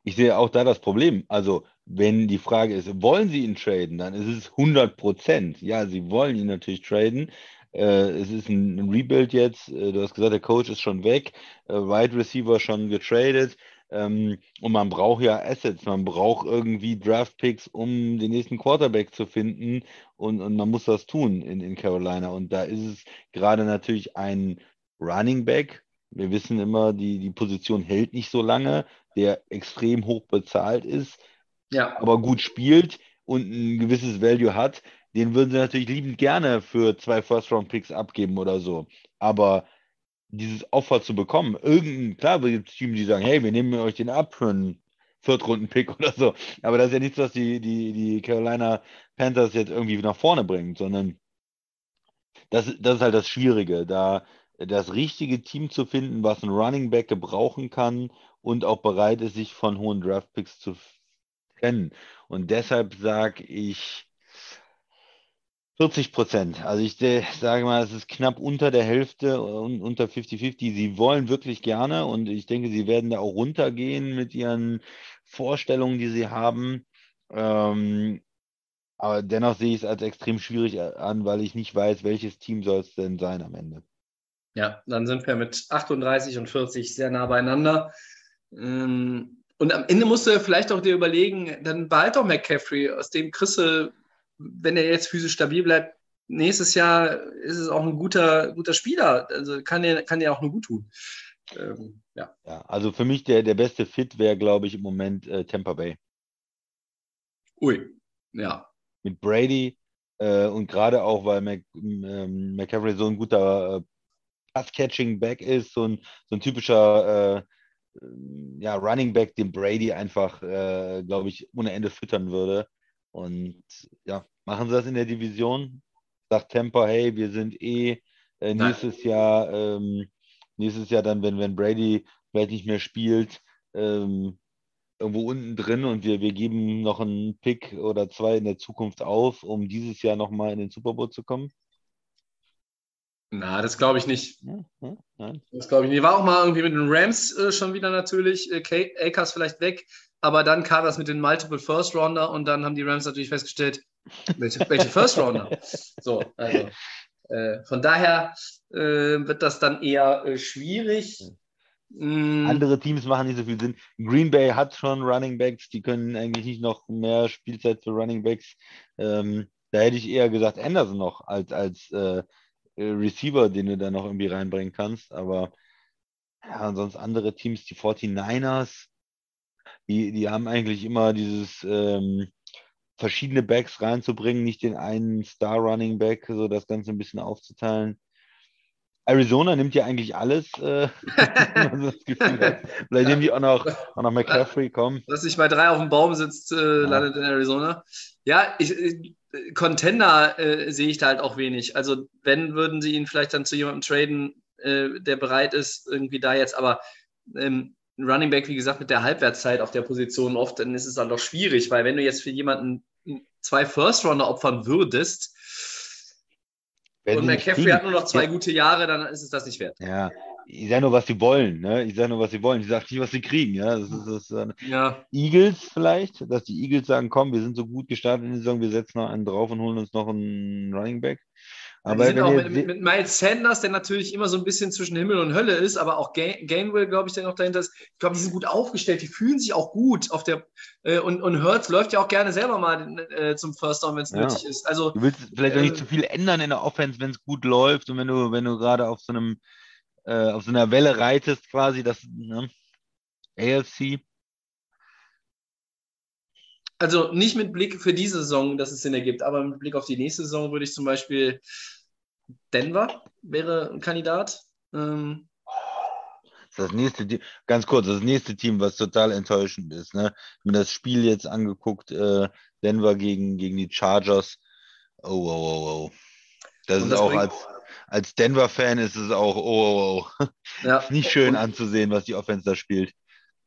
[SPEAKER 2] ich sehe auch da das Problem. Also, wenn die Frage ist, wollen Sie ihn traden, dann ist es 100 Prozent. Ja, Sie wollen ihn natürlich traden. Äh, es ist ein, Rebuild jetzt. Äh, du hast gesagt, der Coach ist schon weg. Äh, Wide Receiver schon getradet. Ähm, und man braucht ja Assets, man braucht irgendwie Draft-Picks, um den nächsten Quarterback zu finden. Und, und man muss das tun in, in Carolina. Und da ist es gerade natürlich ein Running Back. Wir wissen immer, die, die Position hält nicht so lange, der extrem hoch bezahlt ist, ja. aber gut spielt und ein gewisses Value hat. Den würden sie natürlich liebend gerne für zwei First-Round-Picks abgeben oder so. Aber dieses Offer zu bekommen. Irgendein, klar, gibt es Teams, die sagen, hey, wir nehmen euch den ab für einen Viertrunden-Pick oder so. Aber das ist ja nichts, was die, die, die Carolina Panthers jetzt irgendwie nach vorne bringt, sondern das, das ist halt das Schwierige, da das richtige Team zu finden, was ein Running Back gebrauchen kann und auch bereit ist, sich von hohen Draft-Picks zu trennen. Und deshalb sage ich, 40 Prozent. Also ich sage mal, es ist knapp unter der Hälfte und unter 50-50. Sie wollen wirklich gerne und ich denke, sie werden da auch runtergehen mit ihren Vorstellungen, die sie haben. Ähm, aber dennoch sehe ich es als extrem schwierig an, weil ich nicht weiß, welches Team soll es denn sein am Ende.
[SPEAKER 1] Ja, dann sind wir mit 38 und 40 sehr nah beieinander. Ähm, und am Ende musst du vielleicht auch dir überlegen, dann behalt doch McCaffrey, aus dem Chrisse wenn er jetzt physisch stabil bleibt, nächstes Jahr ist es auch ein guter, guter Spieler. Also kann er kann auch nur gut tun. Ähm, ja.
[SPEAKER 2] ja. Also für mich der, der beste Fit wäre, glaube ich, im Moment äh, Tampa Bay.
[SPEAKER 1] Ui, ja.
[SPEAKER 2] Mit Brady äh, und gerade auch, weil Mac, ähm, McCaffrey so ein guter äh, Pass-Catching-Back ist, so ein, so ein typischer äh, ja, Running Back, den Brady einfach, äh, glaube ich, ohne Ende füttern würde. Und ja, machen sie das in der Division? Sagt Tampa, hey, wir sind eh äh, nächstes Jahr, ähm, nächstes Jahr dann, wenn, wenn Brady vielleicht nicht mehr spielt, ähm, irgendwo unten drin und wir, wir geben noch einen Pick oder zwei in der Zukunft auf, um dieses Jahr nochmal in den Super Bowl zu kommen?
[SPEAKER 1] Na, das glaube ich nicht. Ja, ja, das glaube ich nicht. War auch mal irgendwie mit den Rams äh, schon wieder natürlich. Äh, Akers vielleicht weg, aber dann kam das mit den Multiple First Rounder und dann haben die Rams natürlich festgestellt, welche, welche First Rounder. so, also äh, von daher äh, wird das dann eher äh, schwierig.
[SPEAKER 2] Mm. Andere Teams machen nicht so viel Sinn. Green Bay hat schon Running Backs, die können eigentlich nicht noch mehr Spielzeit für Running Backs. Ähm, da hätte ich eher gesagt Anderson noch als, als äh, Receiver, den du da noch irgendwie reinbringen kannst. Aber ja, sonst andere Teams, die 49ers, die, die haben eigentlich immer dieses ähm, verschiedene Backs reinzubringen, nicht den einen Star Running Back, so das Ganze ein bisschen aufzuteilen. Arizona nimmt ja eigentlich alles, äh, das Gefühl Vielleicht nehmen die auch noch, auch noch McCaffrey, komm.
[SPEAKER 1] Dass sich bei drei auf dem Baum sitzt, äh, ja. landet in Arizona. Ja, ich, äh, Contender äh, sehe ich da halt auch wenig. Also, wenn, würden sie ihn vielleicht dann zu jemandem traden, äh, der bereit ist, irgendwie da jetzt, aber ähm, Running Back, wie gesagt, mit der Halbwertszeit auf der Position oft, dann ist es dann doch schwierig, weil wenn du jetzt für jemanden zwei First-Runner opfern würdest, und McCaffrey hat nur noch zwei gute Jahre, dann ist es das nicht wert.
[SPEAKER 2] Ja, ich sage nur, was sie wollen. Ne? Ich sage nur, was sie wollen. Ich sage nicht, was sie kriegen. Ja? Das ist, das, äh, ja. Eagles vielleicht, dass die Eagles sagen, komm, wir sind so gut gestartet in der Saison, wir setzen noch einen drauf und holen uns noch einen Running Back.
[SPEAKER 1] Aber sind auch mit, mit, Miles Sanders, der natürlich immer so ein bisschen zwischen Himmel und Hölle ist, aber auch Gainwell, glaube ich, der noch dahinter ist. Ich glaube, die sind gut aufgestellt, die fühlen sich auch gut auf der äh, und, und Hertz läuft ja auch gerne selber mal äh, zum First Down, wenn es ja. nötig ist. Also,
[SPEAKER 2] du willst vielleicht auch nicht äh, zu viel ändern in der Offense, wenn es gut läuft und wenn du, wenn du gerade auf so einem äh, auf so einer Welle reitest, quasi, das ne? AFC.
[SPEAKER 1] Also nicht mit Blick für diese Saison, dass es Sinn ergibt, aber mit Blick auf die nächste Saison würde ich zum Beispiel Denver wäre ein Kandidat. Ähm,
[SPEAKER 2] das nächste Team, ganz kurz, das nächste Team, was total enttäuschend ist. Ne? Ich mir das Spiel jetzt angeguckt, äh, Denver gegen, gegen die Chargers. Oh, oh, oh, oh. Das ist das auch als, als Denver-Fan ist es auch, oh, oh, oh. Ja. nicht schön anzusehen, was die Offense da spielt.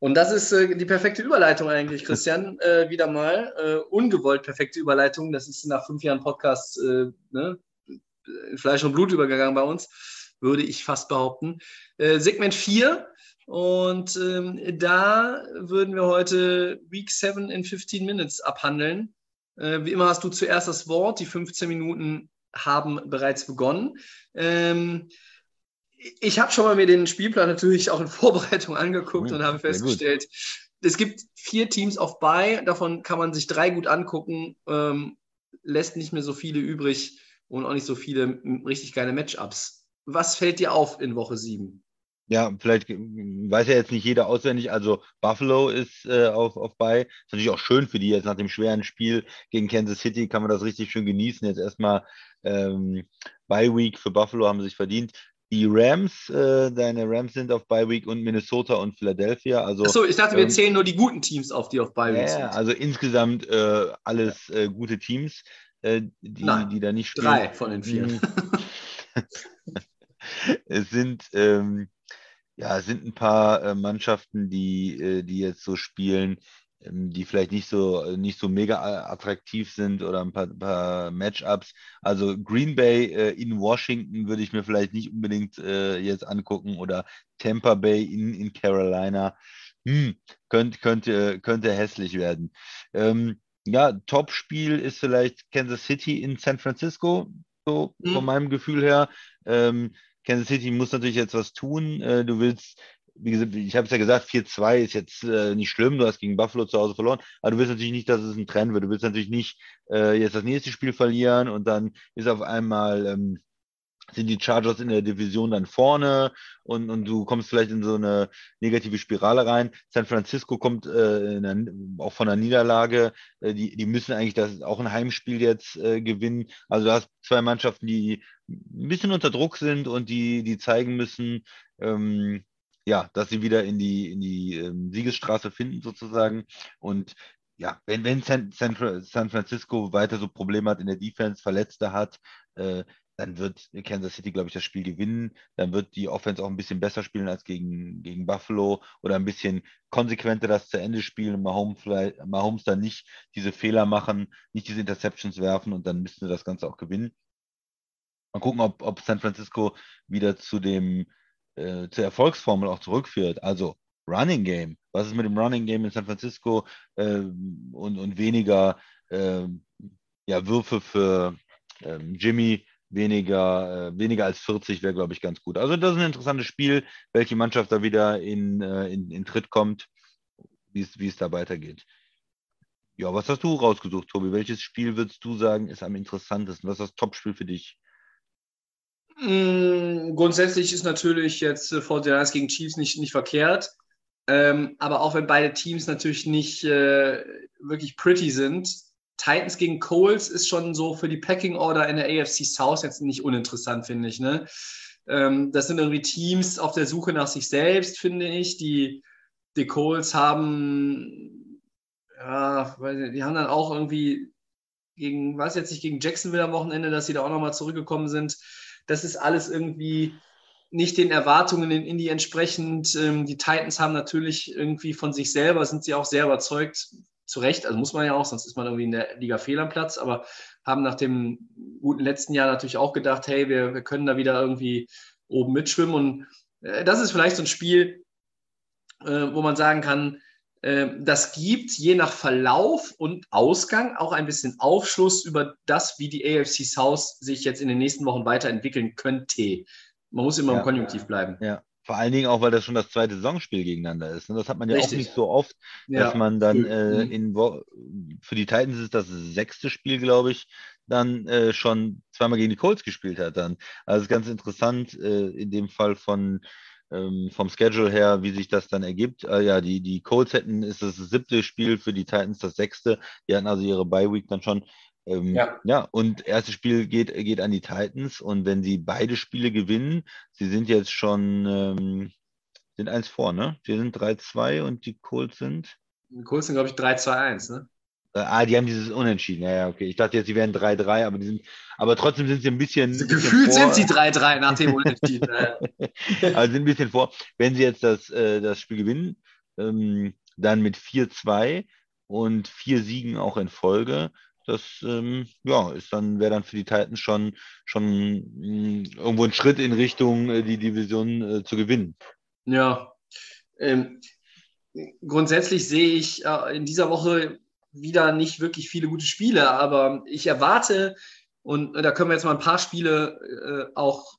[SPEAKER 1] Und das ist äh, die perfekte Überleitung eigentlich, Christian. Äh, wieder mal. Äh, ungewollt perfekte Überleitung. Das ist nach fünf Jahren Podcast äh, ne? Fleisch und Blut übergegangen bei uns, würde ich fast behaupten. Äh, Segment 4. Und ähm, da würden wir heute Week 7 in 15 Minutes abhandeln. Äh, wie immer hast du zuerst das Wort. Die 15 Minuten haben bereits begonnen. Ähm, ich habe schon mal mir den Spielplan natürlich auch in Vorbereitung angeguckt ja, und habe festgestellt, es gibt vier Teams auf Buy, davon kann man sich drei gut angucken, ähm, lässt nicht mehr so viele übrig und auch nicht so viele richtig geile Matchups. Was fällt dir auf in Woche 7?
[SPEAKER 2] Ja, vielleicht weiß ja jetzt nicht jeder auswendig. Also Buffalo ist äh, auf, auf bei. Ist natürlich auch schön für die jetzt nach dem schweren Spiel gegen Kansas City kann man das richtig schön genießen. Jetzt erstmal ähm, Bye Week für Buffalo haben sie sich verdient. Die Rams, äh, deine Rams sind auf Bye Week und Minnesota und Philadelphia. Also,
[SPEAKER 1] Achso, ich dachte, wir ähm, zählen nur die guten Teams auf, die auf Bye Week
[SPEAKER 2] ja, sind. Also insgesamt äh, alles äh, gute Teams, äh, die, Nein, die da nicht
[SPEAKER 1] spielen. Drei von den vier. Hm.
[SPEAKER 2] es sind, ähm, ja, es sind ein paar äh, Mannschaften, die, äh, die jetzt so spielen, die vielleicht nicht so, äh, nicht so mega attraktiv sind oder ein paar, paar Matchups. Also Green Bay äh, in Washington würde ich mir vielleicht nicht unbedingt äh, jetzt angucken oder Tampa Bay in, in Carolina. Hm, könnte, könnte, könnte hässlich werden. Ähm, ja, Top-Spiel ist vielleicht Kansas City in San Francisco, so mhm. von meinem Gefühl her. Ähm, Kansas City muss natürlich jetzt was tun. Äh, du willst wie gesagt, ich habe es ja gesagt, 4-2 ist jetzt äh, nicht schlimm, du hast gegen Buffalo zu Hause verloren, aber du willst natürlich nicht, dass es ein Trend wird. Du willst natürlich nicht äh, jetzt das nächste Spiel verlieren und dann ist auf einmal, ähm, sind die Chargers in der Division dann vorne und, und du kommst vielleicht in so eine negative Spirale rein. San Francisco kommt äh, einer, auch von der Niederlage, äh, die, die müssen eigentlich das auch ein Heimspiel jetzt äh, gewinnen. Also du hast zwei Mannschaften, die ein bisschen unter Druck sind und die, die zeigen müssen, ähm, ja, dass sie wieder in die, in die ähm, Siegesstraße finden sozusagen. Und ja, wenn, wenn San, San, San, Francisco weiter so Probleme hat in der Defense, Verletzte hat, äh, dann wird Kansas City, glaube ich, das Spiel gewinnen. Dann wird die Offense auch ein bisschen besser spielen als gegen, gegen Buffalo oder ein bisschen konsequenter das zu Ende spielen und Mahomes, Mahomes dann nicht diese Fehler machen, nicht diese Interceptions werfen und dann müssten sie das Ganze auch gewinnen. Mal gucken, ob, ob San Francisco wieder zu dem äh, zur Erfolgsformel auch zurückführt. Also Running Game. Was ist mit dem Running Game in San Francisco äh, und, und weniger äh, ja, Würfe für ähm, Jimmy, weniger, äh, weniger als 40 wäre, glaube ich, ganz gut. Also das ist ein interessantes Spiel, welche Mannschaft da wieder in, äh, in, in Tritt kommt, wie es da weitergeht. Ja, was hast du rausgesucht, Tobi? Welches Spiel würdest du sagen, ist am interessantesten? Was ist das Topspiel für dich?
[SPEAKER 1] Mm, grundsätzlich ist natürlich jetzt äh, 49 gegen Chiefs nicht, nicht verkehrt. Ähm, aber auch wenn beide Teams natürlich nicht äh, wirklich pretty sind, Titans gegen Coles ist schon so für die Packing Order in der AFC South jetzt nicht uninteressant, finde ich. Ne? Ähm, das sind irgendwie Teams auf der Suche nach sich selbst, finde ich. Die, die Coles haben, ja, die haben dann auch irgendwie gegen, weiß jetzt nicht, gegen Jacksonville am Wochenende, dass sie da auch nochmal zurückgekommen sind. Das ist alles irgendwie nicht den Erwartungen in Indy entsprechend. Ähm, die Titans haben natürlich irgendwie von sich selber, sind sie auch sehr überzeugt, zu Recht, also muss man ja auch, sonst ist man irgendwie in der Liga fehl am Platz, aber haben nach dem guten letzten Jahr natürlich auch gedacht, hey, wir, wir können da wieder irgendwie oben mitschwimmen. Und äh, das ist vielleicht so ein Spiel, äh, wo man sagen kann, das gibt je nach Verlauf und Ausgang auch ein bisschen Aufschluss über das, wie die AFC South sich jetzt in den nächsten Wochen weiterentwickeln könnte. Man muss immer ja, im Konjunktiv bleiben.
[SPEAKER 2] Ja. Vor allen Dingen auch, weil das schon das zweite Saisonspiel gegeneinander ist. Und das hat man ja Richtig. auch nicht so oft, dass ja. man dann äh, mhm. in für die Titans ist das sechste Spiel, glaube ich, dann äh, schon zweimal gegen die Colts gespielt hat. Dann. Also ganz interessant, äh, in dem Fall von ähm, vom Schedule her, wie sich das dann ergibt. Äh, ja, die, die Colts hätten, ist das siebte Spiel für die Titans das sechste. Die hatten also ihre Bye-Week dann schon. Ähm, ja. ja, und erstes Spiel geht, geht an die Titans und wenn sie beide Spiele gewinnen, sie sind jetzt schon, ähm, sind eins vor, ne? Die sind 3-2 und die Colts sind?
[SPEAKER 1] Die Colts sind, glaube ich, 3-2-1, ne?
[SPEAKER 2] Äh, ah, die haben dieses Unentschieden. Ja, ja, okay. Ich dachte jetzt, sie wären 3-3, aber die sind, aber trotzdem sind sie ein bisschen. Also
[SPEAKER 1] gefühlt sind sie 3-3 nach dem Unentschieden.
[SPEAKER 2] also sind ein bisschen vor. Wenn sie jetzt das, äh, das Spiel gewinnen, ähm, dann mit 4-2 und vier Siegen auch in Folge, das ähm, ja, ist dann, wäre dann für die Titans schon, schon mh, mm, irgendwo ein Schritt in Richtung äh, die Division äh, zu gewinnen.
[SPEAKER 1] Ja. Ähm, grundsätzlich sehe ich äh, in dieser Woche wieder nicht wirklich viele gute Spiele, aber ich erwarte, und da können wir jetzt mal ein paar Spiele äh, auch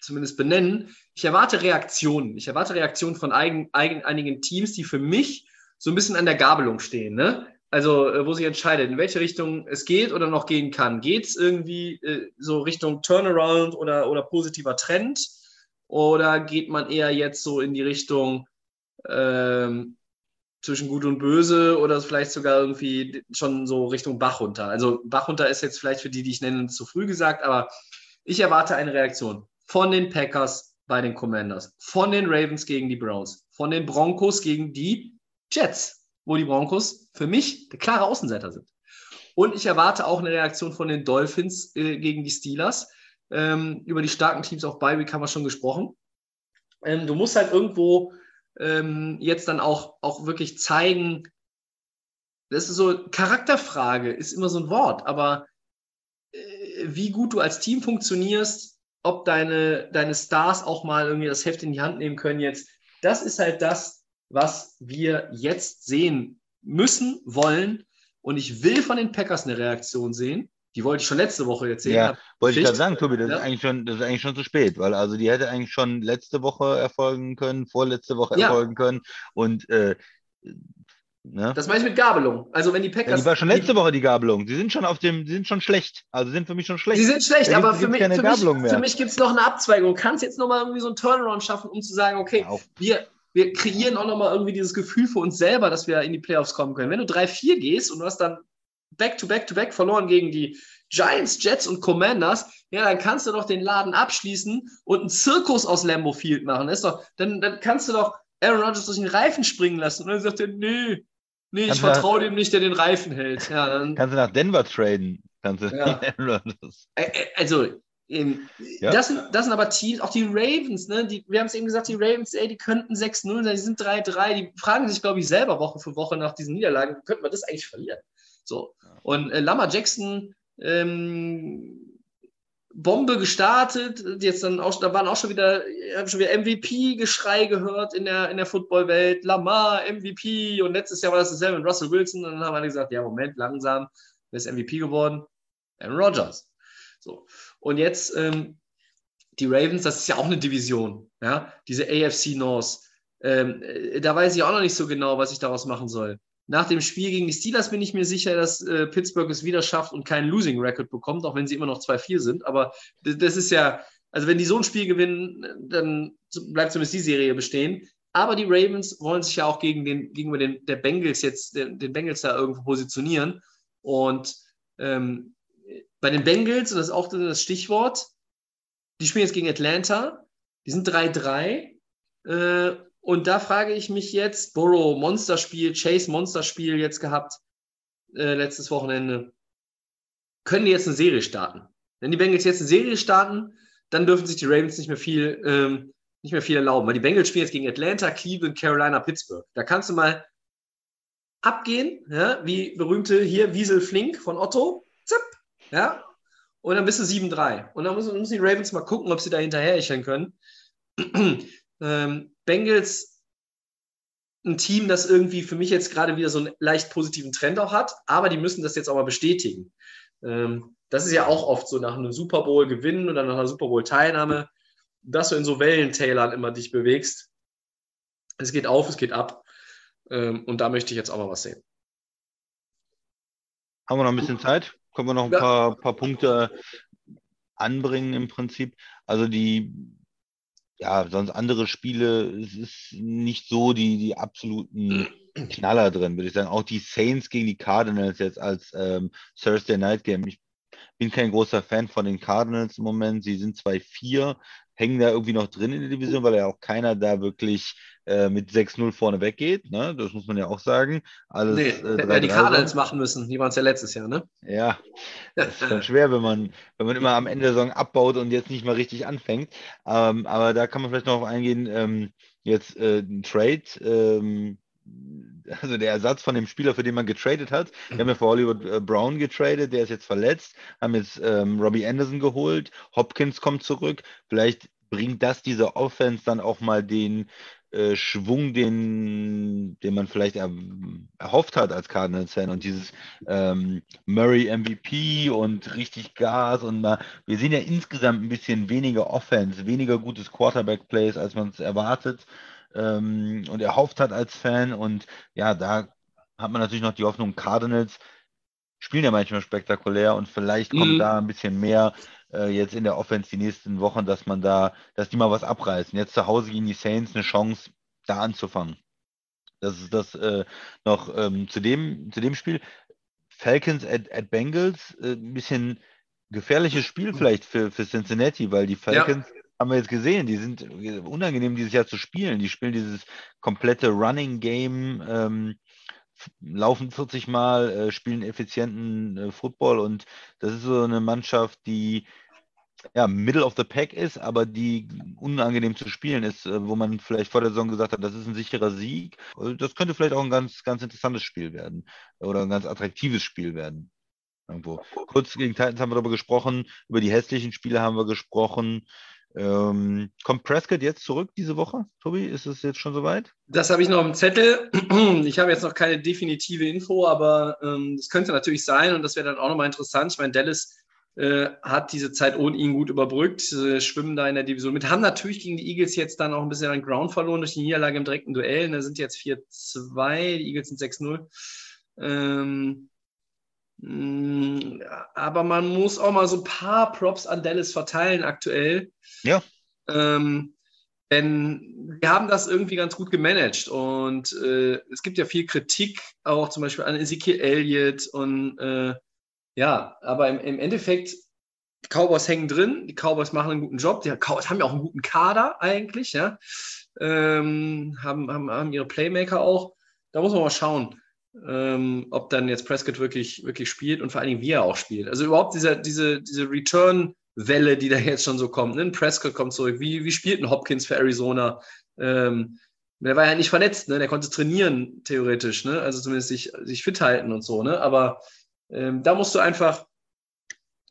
[SPEAKER 1] zumindest benennen, ich erwarte Reaktionen. Ich erwarte Reaktionen von eigen, eigen, einigen Teams, die für mich so ein bisschen an der Gabelung stehen. Ne? Also, äh, wo sich entscheidet, in welche Richtung es geht oder noch gehen kann. Geht es irgendwie äh, so Richtung Turnaround oder, oder positiver Trend? Oder geht man eher jetzt so in die Richtung ähm, zwischen Gut und Böse oder vielleicht sogar irgendwie schon so Richtung Bach runter? Also, Bach runter ist jetzt vielleicht für die, die ich nenne, zu früh gesagt, aber ich erwarte eine Reaktion von den Packers bei den Commanders, von den Ravens gegen die Browns, von den Broncos gegen die Jets wo die Broncos für mich der klare Außenseiter sind. Und ich erwarte auch eine Reaktion von den Dolphins äh, gegen die Steelers. Ähm, über die starken Teams auf Bi-Week haben wir schon gesprochen. Ähm, du musst halt irgendwo ähm, jetzt dann auch, auch wirklich zeigen, das ist so, Charakterfrage ist immer so ein Wort, aber äh, wie gut du als Team funktionierst, ob deine, deine Stars auch mal irgendwie das Heft in die Hand nehmen können jetzt, das ist halt das, was wir jetzt sehen müssen, wollen. Und ich will von den Packers eine Reaktion sehen. Die wollte ich schon letzte Woche sehen.
[SPEAKER 2] Ja, wollte ich gerade sagen, Tobi, das, ja. ist eigentlich schon, das ist eigentlich schon zu spät, weil also die hätte eigentlich schon letzte Woche erfolgen können, vorletzte Woche ja. erfolgen können. Und äh,
[SPEAKER 1] Ne? Das meine ich mit Gabelung. Also wenn die Packers. Ja,
[SPEAKER 2] die war schon letzte Woche die Gabelung. Sie sind schon auf dem, sie sind schon schlecht. Also sind für mich schon schlecht.
[SPEAKER 1] Sie sind schlecht, aber für mich, für mich, für mich gibt es noch eine Abzweigung. Du kannst jetzt nochmal irgendwie so einen Turnaround schaffen, um zu sagen, okay, ja, wir, wir kreieren auch nochmal irgendwie dieses Gefühl für uns selber, dass wir in die Playoffs kommen können. Wenn du 3-4 gehst und du hast dann Back-to-Back-to-Back verloren gegen die Giants, Jets und Commanders, ja, dann kannst du doch den Laden abschließen und einen Zirkus aus Lambo Field machen. ist doch, dann, dann kannst du doch Aaron Rodgers durch den Reifen springen lassen. Und dann sagt er, nee, Nee, ich vertraue dem nicht, der den Reifen hält. Ja, dann,
[SPEAKER 2] Kannst du nach Denver traden? Kannst du
[SPEAKER 1] Ja. ä- also, ähm,
[SPEAKER 2] Ja.
[SPEAKER 1] das, sind, das sind aber Teams, auch die Ravens, ne? Die, wir haben es eben gesagt, die Ravens, ey, die könnten 6-0 sein, die sind 3-3, die fragen sich, glaube ich, selber Woche für Woche nach diesen Niederlagen, könnten wir das eigentlich verlieren? So. Und äh, Lama Jackson, ähm, Bombe gestartet, jetzt dann auch, da waren auch schon wieder, habe schon wieder MVP-Geschrei gehört in der, in der Footballwelt, Lamar, MVP, und letztes Jahr war das dasselbe mit Russell Wilson, und dann haben alle gesagt, ja, Moment, langsam, wer ist MVP geworden? Aaron Rodgers. So. Und jetzt ähm, die Ravens, das ist ja auch eine Division, ja, diese AFC North. Ähm, äh, da weiß ich auch noch nicht so genau, was ich daraus machen soll. Nach dem Spiel gegen die Steelers bin ich mir sicher, dass äh, Pittsburgh es wieder schafft und keinen Losing Record bekommt, auch wenn sie immer noch 2-4 sind. Aber das, ist ja, also wenn die so ein Spiel gewinnen, dann bleibt zumindest die Serie bestehen. Aber die Ravens wollen sich ja auch gegen den, gegenüber den der Bengals jetzt, den, den Bengals da irgendwo positionieren. Und ähm, bei den Bengals, und das ist auch das Stichwort, die spielen jetzt gegen Atlanta, die sind 3-3. Äh, und da frage ich mich jetzt, Burrow Monsterspiel, Chase Monsterspiel jetzt gehabt, äh, letztes Wochenende. Können die jetzt eine Serie starten? Wenn die Bengals jetzt eine Serie starten, dann dürfen sich die Ravens nicht mehr viel, ähm, nicht mehr viel erlauben. Weil die Bengals spielen jetzt gegen Atlanta, Cleveland, Carolina, Pittsburgh. Da kannst du mal abgehen, ja, wie berühmte hier Wiesel Flink von Otto. Zip, ja. Und dann bist du 7-3. Und dann müssen, müssen die Ravens mal gucken, ob sie da hinterherhecheln können. ähm, Bengals ein Team, das irgendwie für mich jetzt gerade wieder so einen leicht positiven Trend auch hat, aber die müssen das jetzt auch mal bestätigen. Ähm, das ist ja auch oft so nach einem Super Bowl gewinnen oder nach einer Super Bowl Teilnahme, dass du in so Wellentälern immer dich bewegst. Es geht auf, es geht ab. Ähm, und da möchte ich jetzt auch mal was sehen.
[SPEAKER 2] Haben wir noch ein bisschen Zeit? Können wir noch ein
[SPEAKER 1] Ja.
[SPEAKER 2] paar, paar Punkte anbringen im Prinzip? Also die, ja, sonst andere Spiele, es ist nicht so die, die absoluten Knaller drin, würde ich sagen. Auch die Saints gegen die Cardinals jetzt als ähm, Thursday Night Game. Ich bin kein großer Fan von den Cardinals im Moment. Sie sind 2-4, hängen da irgendwie noch drin in der Division, weil ja auch keiner da wirklich äh, mit 6-0 vorne weggeht. Ne? Das muss man ja auch sagen. Alles,
[SPEAKER 1] Nee,
[SPEAKER 2] äh,
[SPEAKER 1] hätten ja die
[SPEAKER 2] 3-3
[SPEAKER 1] Cardinals machen müssen. Die waren es ja letztes Jahr, ne?
[SPEAKER 2] Ja, das ist schon schwer, wenn man, wenn man immer am Ende der Saison abbaut und jetzt nicht mal richtig anfängt. Ähm, aber da kann man vielleicht noch auf eingehen, ähm, jetzt äh, ein Trade, ähm, also der Ersatz von dem Spieler, für den man getradet hat. Wir haben ja für Hollywood äh, Brown getradet, der ist jetzt verletzt, haben jetzt ähm, Robbie Anderson geholt, Hopkins kommt zurück. Vielleicht bringt das diese Offense dann auch mal den äh, Schwung, den, den man vielleicht er, erhofft hat als Cardinals-Fan und dieses ähm, Murray MVP und richtig Gas und mal, wir sehen ja insgesamt ein bisschen weniger Offense, weniger gutes Quarterback-Plays, als man es erwartet ähm, und erhofft hat als Fan und ja, da hat man natürlich noch die Hoffnung, Cardinals spielen ja manchmal spektakulär und vielleicht kommt
[SPEAKER 1] Mhm.
[SPEAKER 2] da ein bisschen mehr äh, jetzt in der Offense die nächsten Wochen, dass man da, dass die mal was abreißen. Jetzt zu Hause gegen die Saints eine Chance, da anzufangen. Das ist das äh, noch ähm, zu dem, zu dem Spiel. Falcons at, at Bengals, äh, ein bisschen gefährliches Spiel vielleicht für, für Cincinnati, weil die Falcons haben wir jetzt gesehen, die sind unangenehm dieses Jahr zu spielen. Die spielen dieses komplette Running Game, ähm, laufen 40 Mal, äh, spielen effizienten äh, Football und das ist so eine Mannschaft, die ja, Middle of the Pack ist, aber die unangenehm zu spielen ist, äh, wo man vielleicht vor der Saison gesagt hat, das ist ein sicherer Sieg. Also Das könnte vielleicht auch ein ganz, ganz interessantes Spiel werden oder ein ganz attraktives Spiel werden. Irgendwo. Kurz gegen Titans haben wir darüber gesprochen, über die hässlichen Spiele haben wir gesprochen. Ähm, kommt Prescott jetzt zurück diese Woche, Tobi? Ist es jetzt schon soweit?
[SPEAKER 1] Das habe ich noch im Zettel. Ich habe jetzt noch keine definitive Info, aber ähm, das könnte natürlich sein und das wäre dann auch nochmal interessant. Ich meine, Dallas äh, hat diese Zeit ohne ihn gut überbrückt, äh, schwimmen da in der Division mit, haben natürlich gegen die Eagles jetzt dann auch ein bisschen an Ground verloren durch die Niederlage im direkten Duell. Da sind jetzt 4-2, die Eagles sind 6-0. Ähm, aber man muss auch mal so ein paar Props an Dallas verteilen aktuell.
[SPEAKER 2] Ja.
[SPEAKER 1] Ähm, denn wir haben das irgendwie ganz gut gemanagt und äh, es gibt ja viel Kritik, auch zum Beispiel an Ezekiel Elliott und äh, ja, aber im, im Endeffekt, die Cowboys hängen drin, die Cowboys machen einen guten Job, die Cowboys haben ja auch einen guten Kader eigentlich, ja, ähm, haben, haben, haben ihre Playmaker auch, da muss man mal schauen. Ähm, ob dann jetzt Prescott wirklich, wirklich spielt und vor allen Dingen, wie er auch spielt. Also überhaupt dieser, diese, diese Return-Welle, die da jetzt schon so kommt. Ne? Prescott kommt zurück. Wie, wie spielt ein Hopkins für Arizona? Ähm, der war ja nicht verletzt, ne? der konnte trainieren, theoretisch, ne? also zumindest sich, sich fit halten und so. Ne? Aber ähm, da musst du einfach,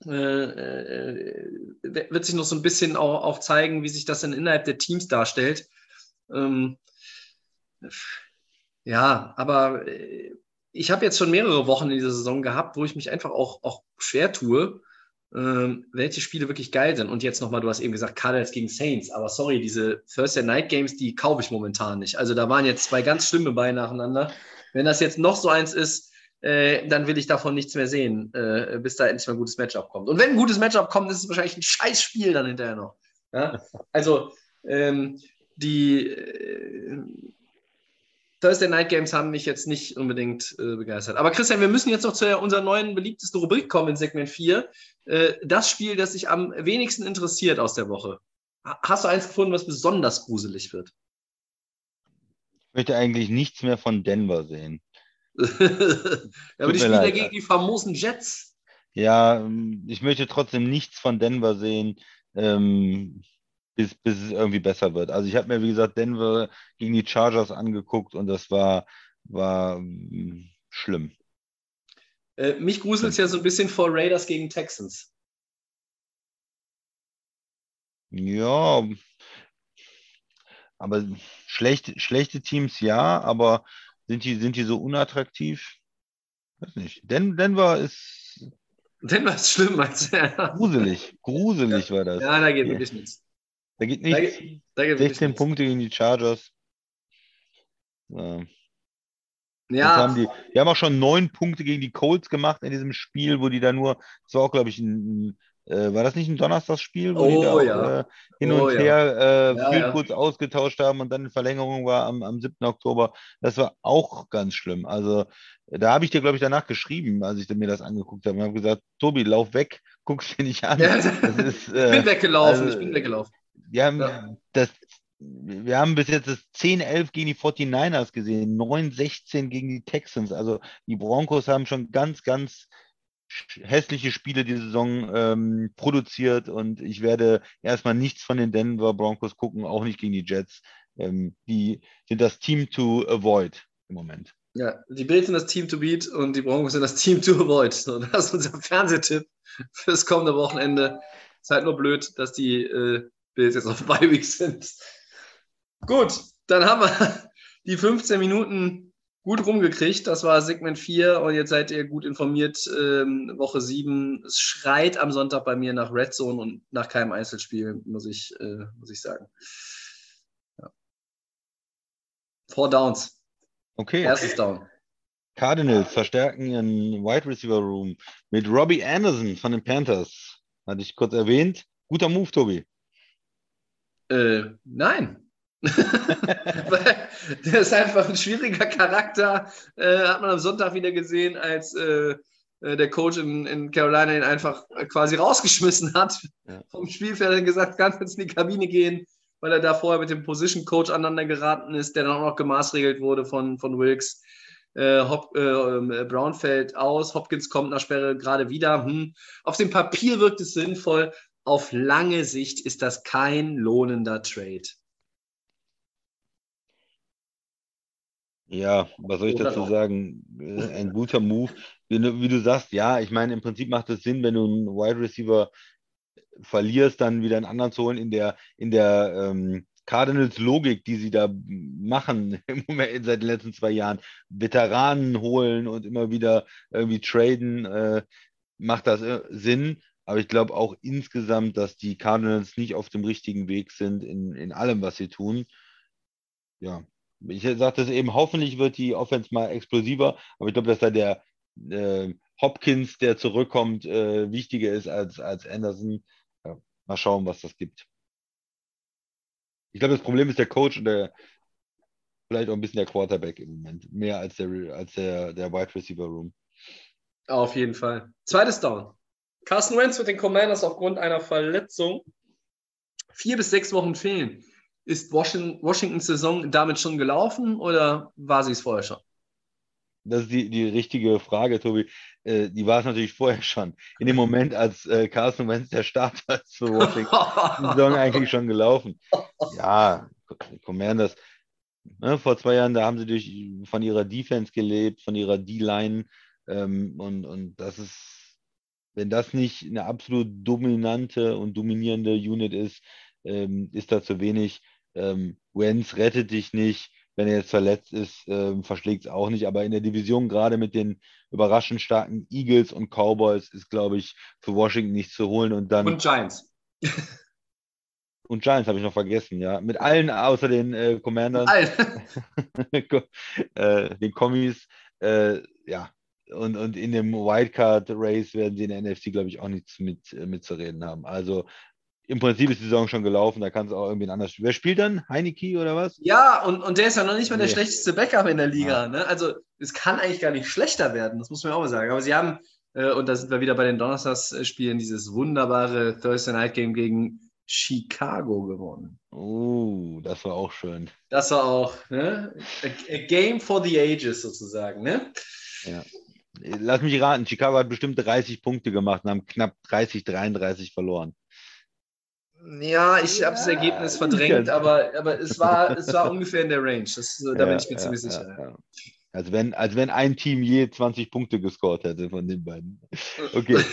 [SPEAKER 1] äh, äh, wird sich noch so ein bisschen auch, auch zeigen, wie sich das dann innerhalb der Teams darstellt. Ähm, ja, aber äh, ich habe jetzt schon mehrere Wochen in dieser Saison gehabt, wo ich mich einfach auch, auch schwer tue, ähm, welche Spiele wirklich geil sind. Und jetzt nochmal, du hast eben gesagt, Cardinals gegen Saints, aber sorry, diese Thursday Night Games, die kaufe ich momentan nicht. Also da waren jetzt zwei ganz schlimme bei nacheinander. Wenn das jetzt noch so eins ist, äh, dann will ich davon nichts mehr sehen, äh, bis da endlich mal ein gutes Matchup kommt. Und wenn ein gutes Matchup kommt, ist es wahrscheinlich ein scheiß Spiel dann hinterher noch. Ja? Also ähm, die äh, Thursday Night Games haben mich jetzt nicht unbedingt äh, begeistert. Aber Christian, wir müssen jetzt noch zu unserer neuen beliebtesten Rubrik kommen in Segment 4. Äh, das Spiel, das sich am wenigsten interessiert aus der Woche. Hast du eins gefunden, was besonders gruselig wird?
[SPEAKER 2] Ich möchte eigentlich nichts mehr von Denver sehen.
[SPEAKER 1] ja, aber die spielen ja gegen die famosen Jets.
[SPEAKER 2] Ja, ich möchte trotzdem nichts von Denver sehen. Ähm, bis, bis es irgendwie besser wird. Also ich habe mir, wie gesagt, Denver gegen die Chargers angeguckt und das war, war mh, schlimm.
[SPEAKER 1] Äh, mich gruselt es ja so ein bisschen vor Raiders gegen Texans.
[SPEAKER 2] Ja, aber schlecht, schlechte Teams ja, aber sind die, sind die so unattraktiv? Weiß nicht. Den, Denver ist.
[SPEAKER 1] Denver ist schlimm, meinst du?
[SPEAKER 2] Gruselig, gruselig war das.
[SPEAKER 1] Ja, da geht wirklich nichts.
[SPEAKER 2] Da geht nichts. Da, da geht 16 nichts. Punkte gegen die Chargers. Ja. Ja. Haben die, die, haben auch schon neun Punkte gegen die Colts gemacht in diesem Spiel, wo die da nur, das war auch, glaube ich, ein, äh, war das nicht ein Donnerstagsspiel, wo oh, die da auch,
[SPEAKER 1] ja.
[SPEAKER 2] äh, hin oh, und her äh, ja, viel kurz ausgetauscht haben und dann in Verlängerung war am, am 7. Oktober. Das war auch ganz schlimm. Also da habe ich dir, glaube ich, danach geschrieben, als ich mir das angeguckt habe. Ich habe gesagt, Tobi, lauf weg, guck's dir nicht an.
[SPEAKER 1] Ja, ist, ich bin äh, weggelaufen, also, ich bin weggelaufen.
[SPEAKER 2] Wir haben, ja. das, wir haben bis jetzt das 10-11 gegen die 49ers gesehen, 9-16 gegen die Texans. Also die Broncos haben schon ganz, ganz hässliche Spiele die Saison ähm, produziert und ich werde erstmal nichts von den Denver Broncos gucken, auch nicht gegen die Jets. Ähm, die sind das Team to avoid im Moment.
[SPEAKER 1] Ja, die Bills sind das Team to beat und die Broncos sind das Team to avoid. So, das ist unser Fernsehtipp fürs kommende Wochenende. Ist halt nur blöd, dass die äh, Bills jetzt auf Bye Week sind. Gut, dann haben wir die 15 Minuten gut rumgekriegt. Das war Segment 4 und jetzt seid ihr gut informiert. Ähm, Woche 7. Es schreit am Sonntag bei mir nach Red Zone und nach keinem Einzelspiel, muss ich, äh, muss ich sagen. Ja. Four Downs.
[SPEAKER 2] Okay.
[SPEAKER 1] Erstes Down.
[SPEAKER 2] Cardinals verstärken ihren Wide Receiver Room mit Robbie Anderson von den Panthers. Hatte ich kurz erwähnt. Guter Move, Tobi.
[SPEAKER 1] Äh, nein. der ist einfach ein schwieriger Charakter. Äh, hat man am Sonntag wieder gesehen, als äh, äh, der Coach in, in, Carolina ihn einfach quasi rausgeschmissen hat ja. vom Spielfeld und gesagt, kannst jetzt in die Kabine gehen, weil er da vorher mit dem Position Coach aneinander geraten ist, der dann auch noch gemaßregelt wurde von, von Wilkes. Äh, Hop, äh, Brown fällt aus, Hopkins kommt nach Sperre gerade wieder. Hm. Auf dem Papier wirkt es sinnvoll, auf lange Sicht ist das kein lohnender Trade.
[SPEAKER 2] Ja, was soll ich Oder dazu noch? sagen? Äh, ein guter Move. Wie du, wie du sagst, ja, ich meine, im Prinzip macht es Sinn, wenn du einen Wide Receiver verlierst, dann wieder einen anderen zu holen in der, in der ähm, Cardinals Logik, die sie da machen im Moment seit den letzten zwei Jahren. Veteranen holen und immer wieder irgendwie traden, äh, macht das äh, Sinn. Aber ich glaube auch insgesamt, dass die Cardinals nicht auf dem richtigen Weg sind in, in allem, was sie tun. Ja, ich sagte es eben, hoffentlich wird die Offense mal explosiver, aber ich glaube, dass da der äh, Hopkins, der zurückkommt, äh, wichtiger ist als, als Anderson. Ja, mal schauen, was das gibt. Ich glaube, das Problem ist der Coach und der, vielleicht auch ein bisschen der Quarterback im Moment, mehr als der, als der, der Wide Receiver Room.
[SPEAKER 1] Auf jeden Fall. Zweites Down. Carson Wentz wird den Commanders aufgrund einer Verletzung vier bis sechs Wochen fehlen. Ist Washington, Washingtons Saison damit schon gelaufen oder war sie es vorher schon?
[SPEAKER 2] das ist die, die richtige Frage, Tobi. Äh, die war es natürlich vorher schon. In dem Moment, als äh, Carson Wentz der Starter ist für Washington, die Saison eigentlich schon gelaufen. Ja, Commanders. Ne, vor zwei Jahren, da haben sie durch, von ihrer Defense gelebt, von ihrer D-Line. Ähm, und, und das ist, wenn das nicht eine absolut dominante und dominierende Unit ist, ähm, ist da zu wenig. Ähm, Wentz rettet dich nicht wenn er jetzt verletzt ist, äh, verschlägt es auch nicht. Aber in der Division, gerade mit den überraschend starken Eagles und Cowboys, ist, glaube ich, für Washington nichts zu holen. Und dann.
[SPEAKER 1] Und Giants.
[SPEAKER 2] und Giants habe ich noch vergessen, ja. Mit allen außer den äh, Commanders. äh, den Kommis, äh, ja. Und, und in dem Wildcard-Race werden sie in der NFC, glaube ich, auch nichts mit, äh, mitzureden haben. Also im Prinzip ist die Saison schon gelaufen, da kann es auch irgendwie anders spielen. Wer spielt dann? Heineke oder was?
[SPEAKER 1] Ja, und, und der ist ja noch nicht mal der nee. schlechteste Backup in der Liga. Ja. Ne? Also es kann eigentlich gar nicht schlechter werden, das muss man auch mal sagen. Aber sie haben, äh, und da sind wir wieder bei den Donnerstagsspielen, dieses wunderbare Thursday Night Game gegen Chicago gewonnen.
[SPEAKER 2] Oh, das war auch schön.
[SPEAKER 1] Das war auch, ne? A, a game for the ages sozusagen, ne?
[SPEAKER 2] Ja. Lass mich raten, Chicago hat bestimmt 30 Punkte gemacht und haben knapp 30, 33 verloren.
[SPEAKER 1] Ja, ich habe das Ergebnis verdrängt, aber, aber es, war, es war ungefähr in der Range. Das, da ja, bin ich mir ja, ziemlich ja, sicher.
[SPEAKER 2] Also wenn, als wenn ein Team je 20 Punkte gescored hätte von den beiden. Okay.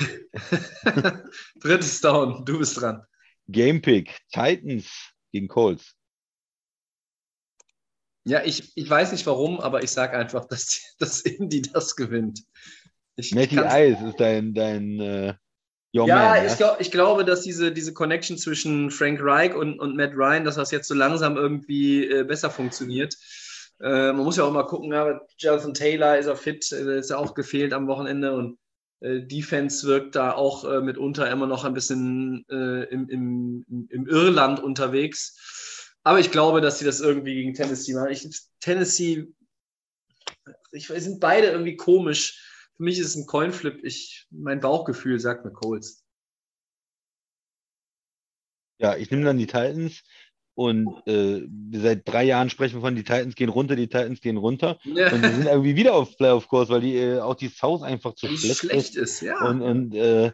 [SPEAKER 1] Drittes Down, du bist dran.
[SPEAKER 2] Gamepick, Titans gegen Colts.
[SPEAKER 1] Ja, ich, ich weiß nicht warum, aber ich sage einfach, dass, dass Indy das gewinnt.
[SPEAKER 2] Ich, Matty Ice ist dein, dein äh,
[SPEAKER 1] Your ja, man, ich, glaub, ich glaube, dass diese, diese Connection zwischen Frank Reich und, und Matt Ryan, dass das jetzt so langsam irgendwie äh, besser funktioniert. Äh, man muss ja auch mal gucken, ja, Jonathan Taylor ist er fit, äh, ist ja auch gefehlt am Wochenende und äh, Defense wirkt da auch äh, mitunter immer noch ein bisschen äh, im, im, im Irland unterwegs. Aber ich glaube, dass sie das irgendwie gegen Tennessee machen. Ich, Tennessee, ich, sind beide irgendwie komisch für mich ist es ein Coinflip. Ich, mein Bauchgefühl sagt mir Colts.
[SPEAKER 2] Ja, ich nehme dann die Titans und äh, seit drei Jahren sprechen wir von, die Titans gehen runter, die Titans gehen runter. Ja. Und die sind irgendwie wieder auf Playoff-Kurs, weil die, äh, auch die South einfach zu schlecht, schlecht, ist.
[SPEAKER 1] ja.
[SPEAKER 2] Und, und äh,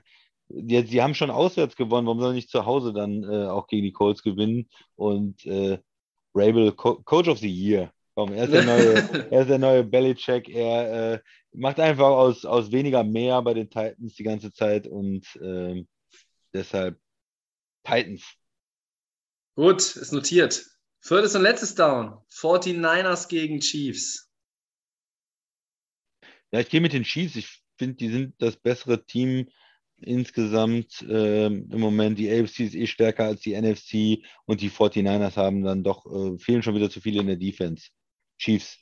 [SPEAKER 2] die, die, haben schon auswärts gewonnen, warum sollen nicht zu Hause dann äh, auch gegen die Colts gewinnen? Und äh, Rabel, Co Coach of the Year. Komm, er ist der neue, er ist der neue Belichick. Er äh, macht einfach aus, aus weniger mehr bei den Titans die ganze Zeit und äh, deshalb Titans.
[SPEAKER 1] Gut, ist notiert. Viertes und letztes Down. 49ers gegen Chiefs.
[SPEAKER 2] Ja, ich gehe mit den Chiefs. Ich finde, die sind das bessere Team insgesamt äh, im Moment. Die AFC ist eh stärker als die NFC und die 49ers haben dann doch, äh, fehlen schon wieder zu viele in der Defense. Chiefs.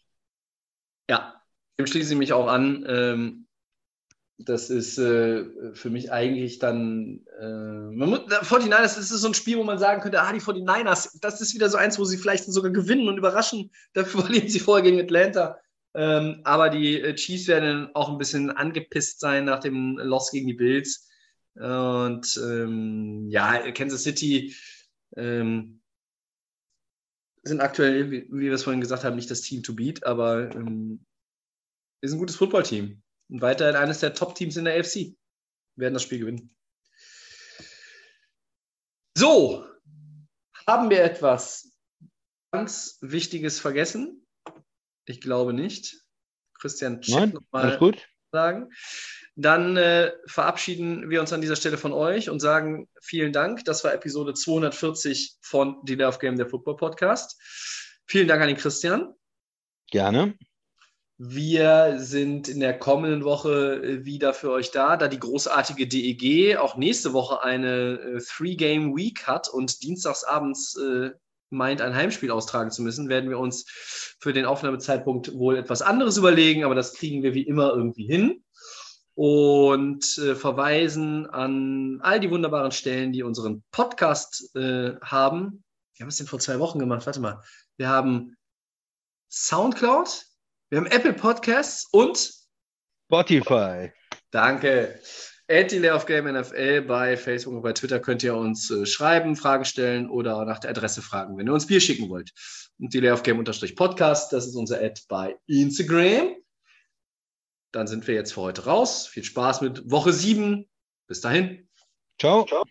[SPEAKER 1] Ja, dem schließe ich mich auch an. Ähm, das ist äh, für mich eigentlich dann, äh, man muss, 49ers, das ist so ein Spiel, wo man sagen könnte, ah, die 49ers, das ist wieder so eins, wo sie vielleicht sogar gewinnen und überraschen. Dafür verlieren sie vorher gegen Atlanta. Ähm, aber die äh, Chiefs werden auch ein bisschen angepisst sein nach dem Loss gegen die Bills. Und ähm, ja, Kansas City ähm, sind aktuell, wie, wir es vorhin gesagt haben, nicht das Team to beat, aber ähm, ist ein gutes Footballteam. Und weiterhin eines der Top-Teams in der AFC. Werden das Spiel gewinnen. So, haben wir etwas ganz Wichtiges vergessen? Ich glaube nicht. Christian,
[SPEAKER 2] check nochmal
[SPEAKER 1] sagen. Dann äh, verabschieden wir uns an dieser Stelle von euch und sagen vielen Dank. Das war Episode 240 von The Love Game, der Football Podcast. Vielen Dank an den Christian.
[SPEAKER 2] Gerne.
[SPEAKER 1] Wir sind in der kommenden Woche äh, wieder für euch da, da die großartige DEG auch nächste Woche eine äh, Three-Game-Week hat und dienstagsabends äh, meint, ein Heimspiel austragen zu müssen, werden wir uns für den Aufnahmezeitpunkt wohl etwas anderes überlegen, aber das kriegen wir wie immer irgendwie hin und äh, verweisen an all die wunderbaren Stellen, die unseren Podcast äh, haben. Wir haben es denn vor zwei Wochen gemacht. Warte mal. Wir haben Soundcloud, wir haben Apple Podcasts und
[SPEAKER 2] Spotify.
[SPEAKER 1] Danke. At Delay of Game NFL bei Facebook und bei Twitter könnt ihr uns äh, schreiben, Fragen stellen oder nach der Adresse fragen, wenn ihr uns Bier schicken wollt. Und Delay of Game Podcast, das ist unser Ad bei Instagram. dann sind wir jetzt für heute raus. Viel Spaß mit Woche 7. Bis dahin.
[SPEAKER 2] Ciao. Ciao.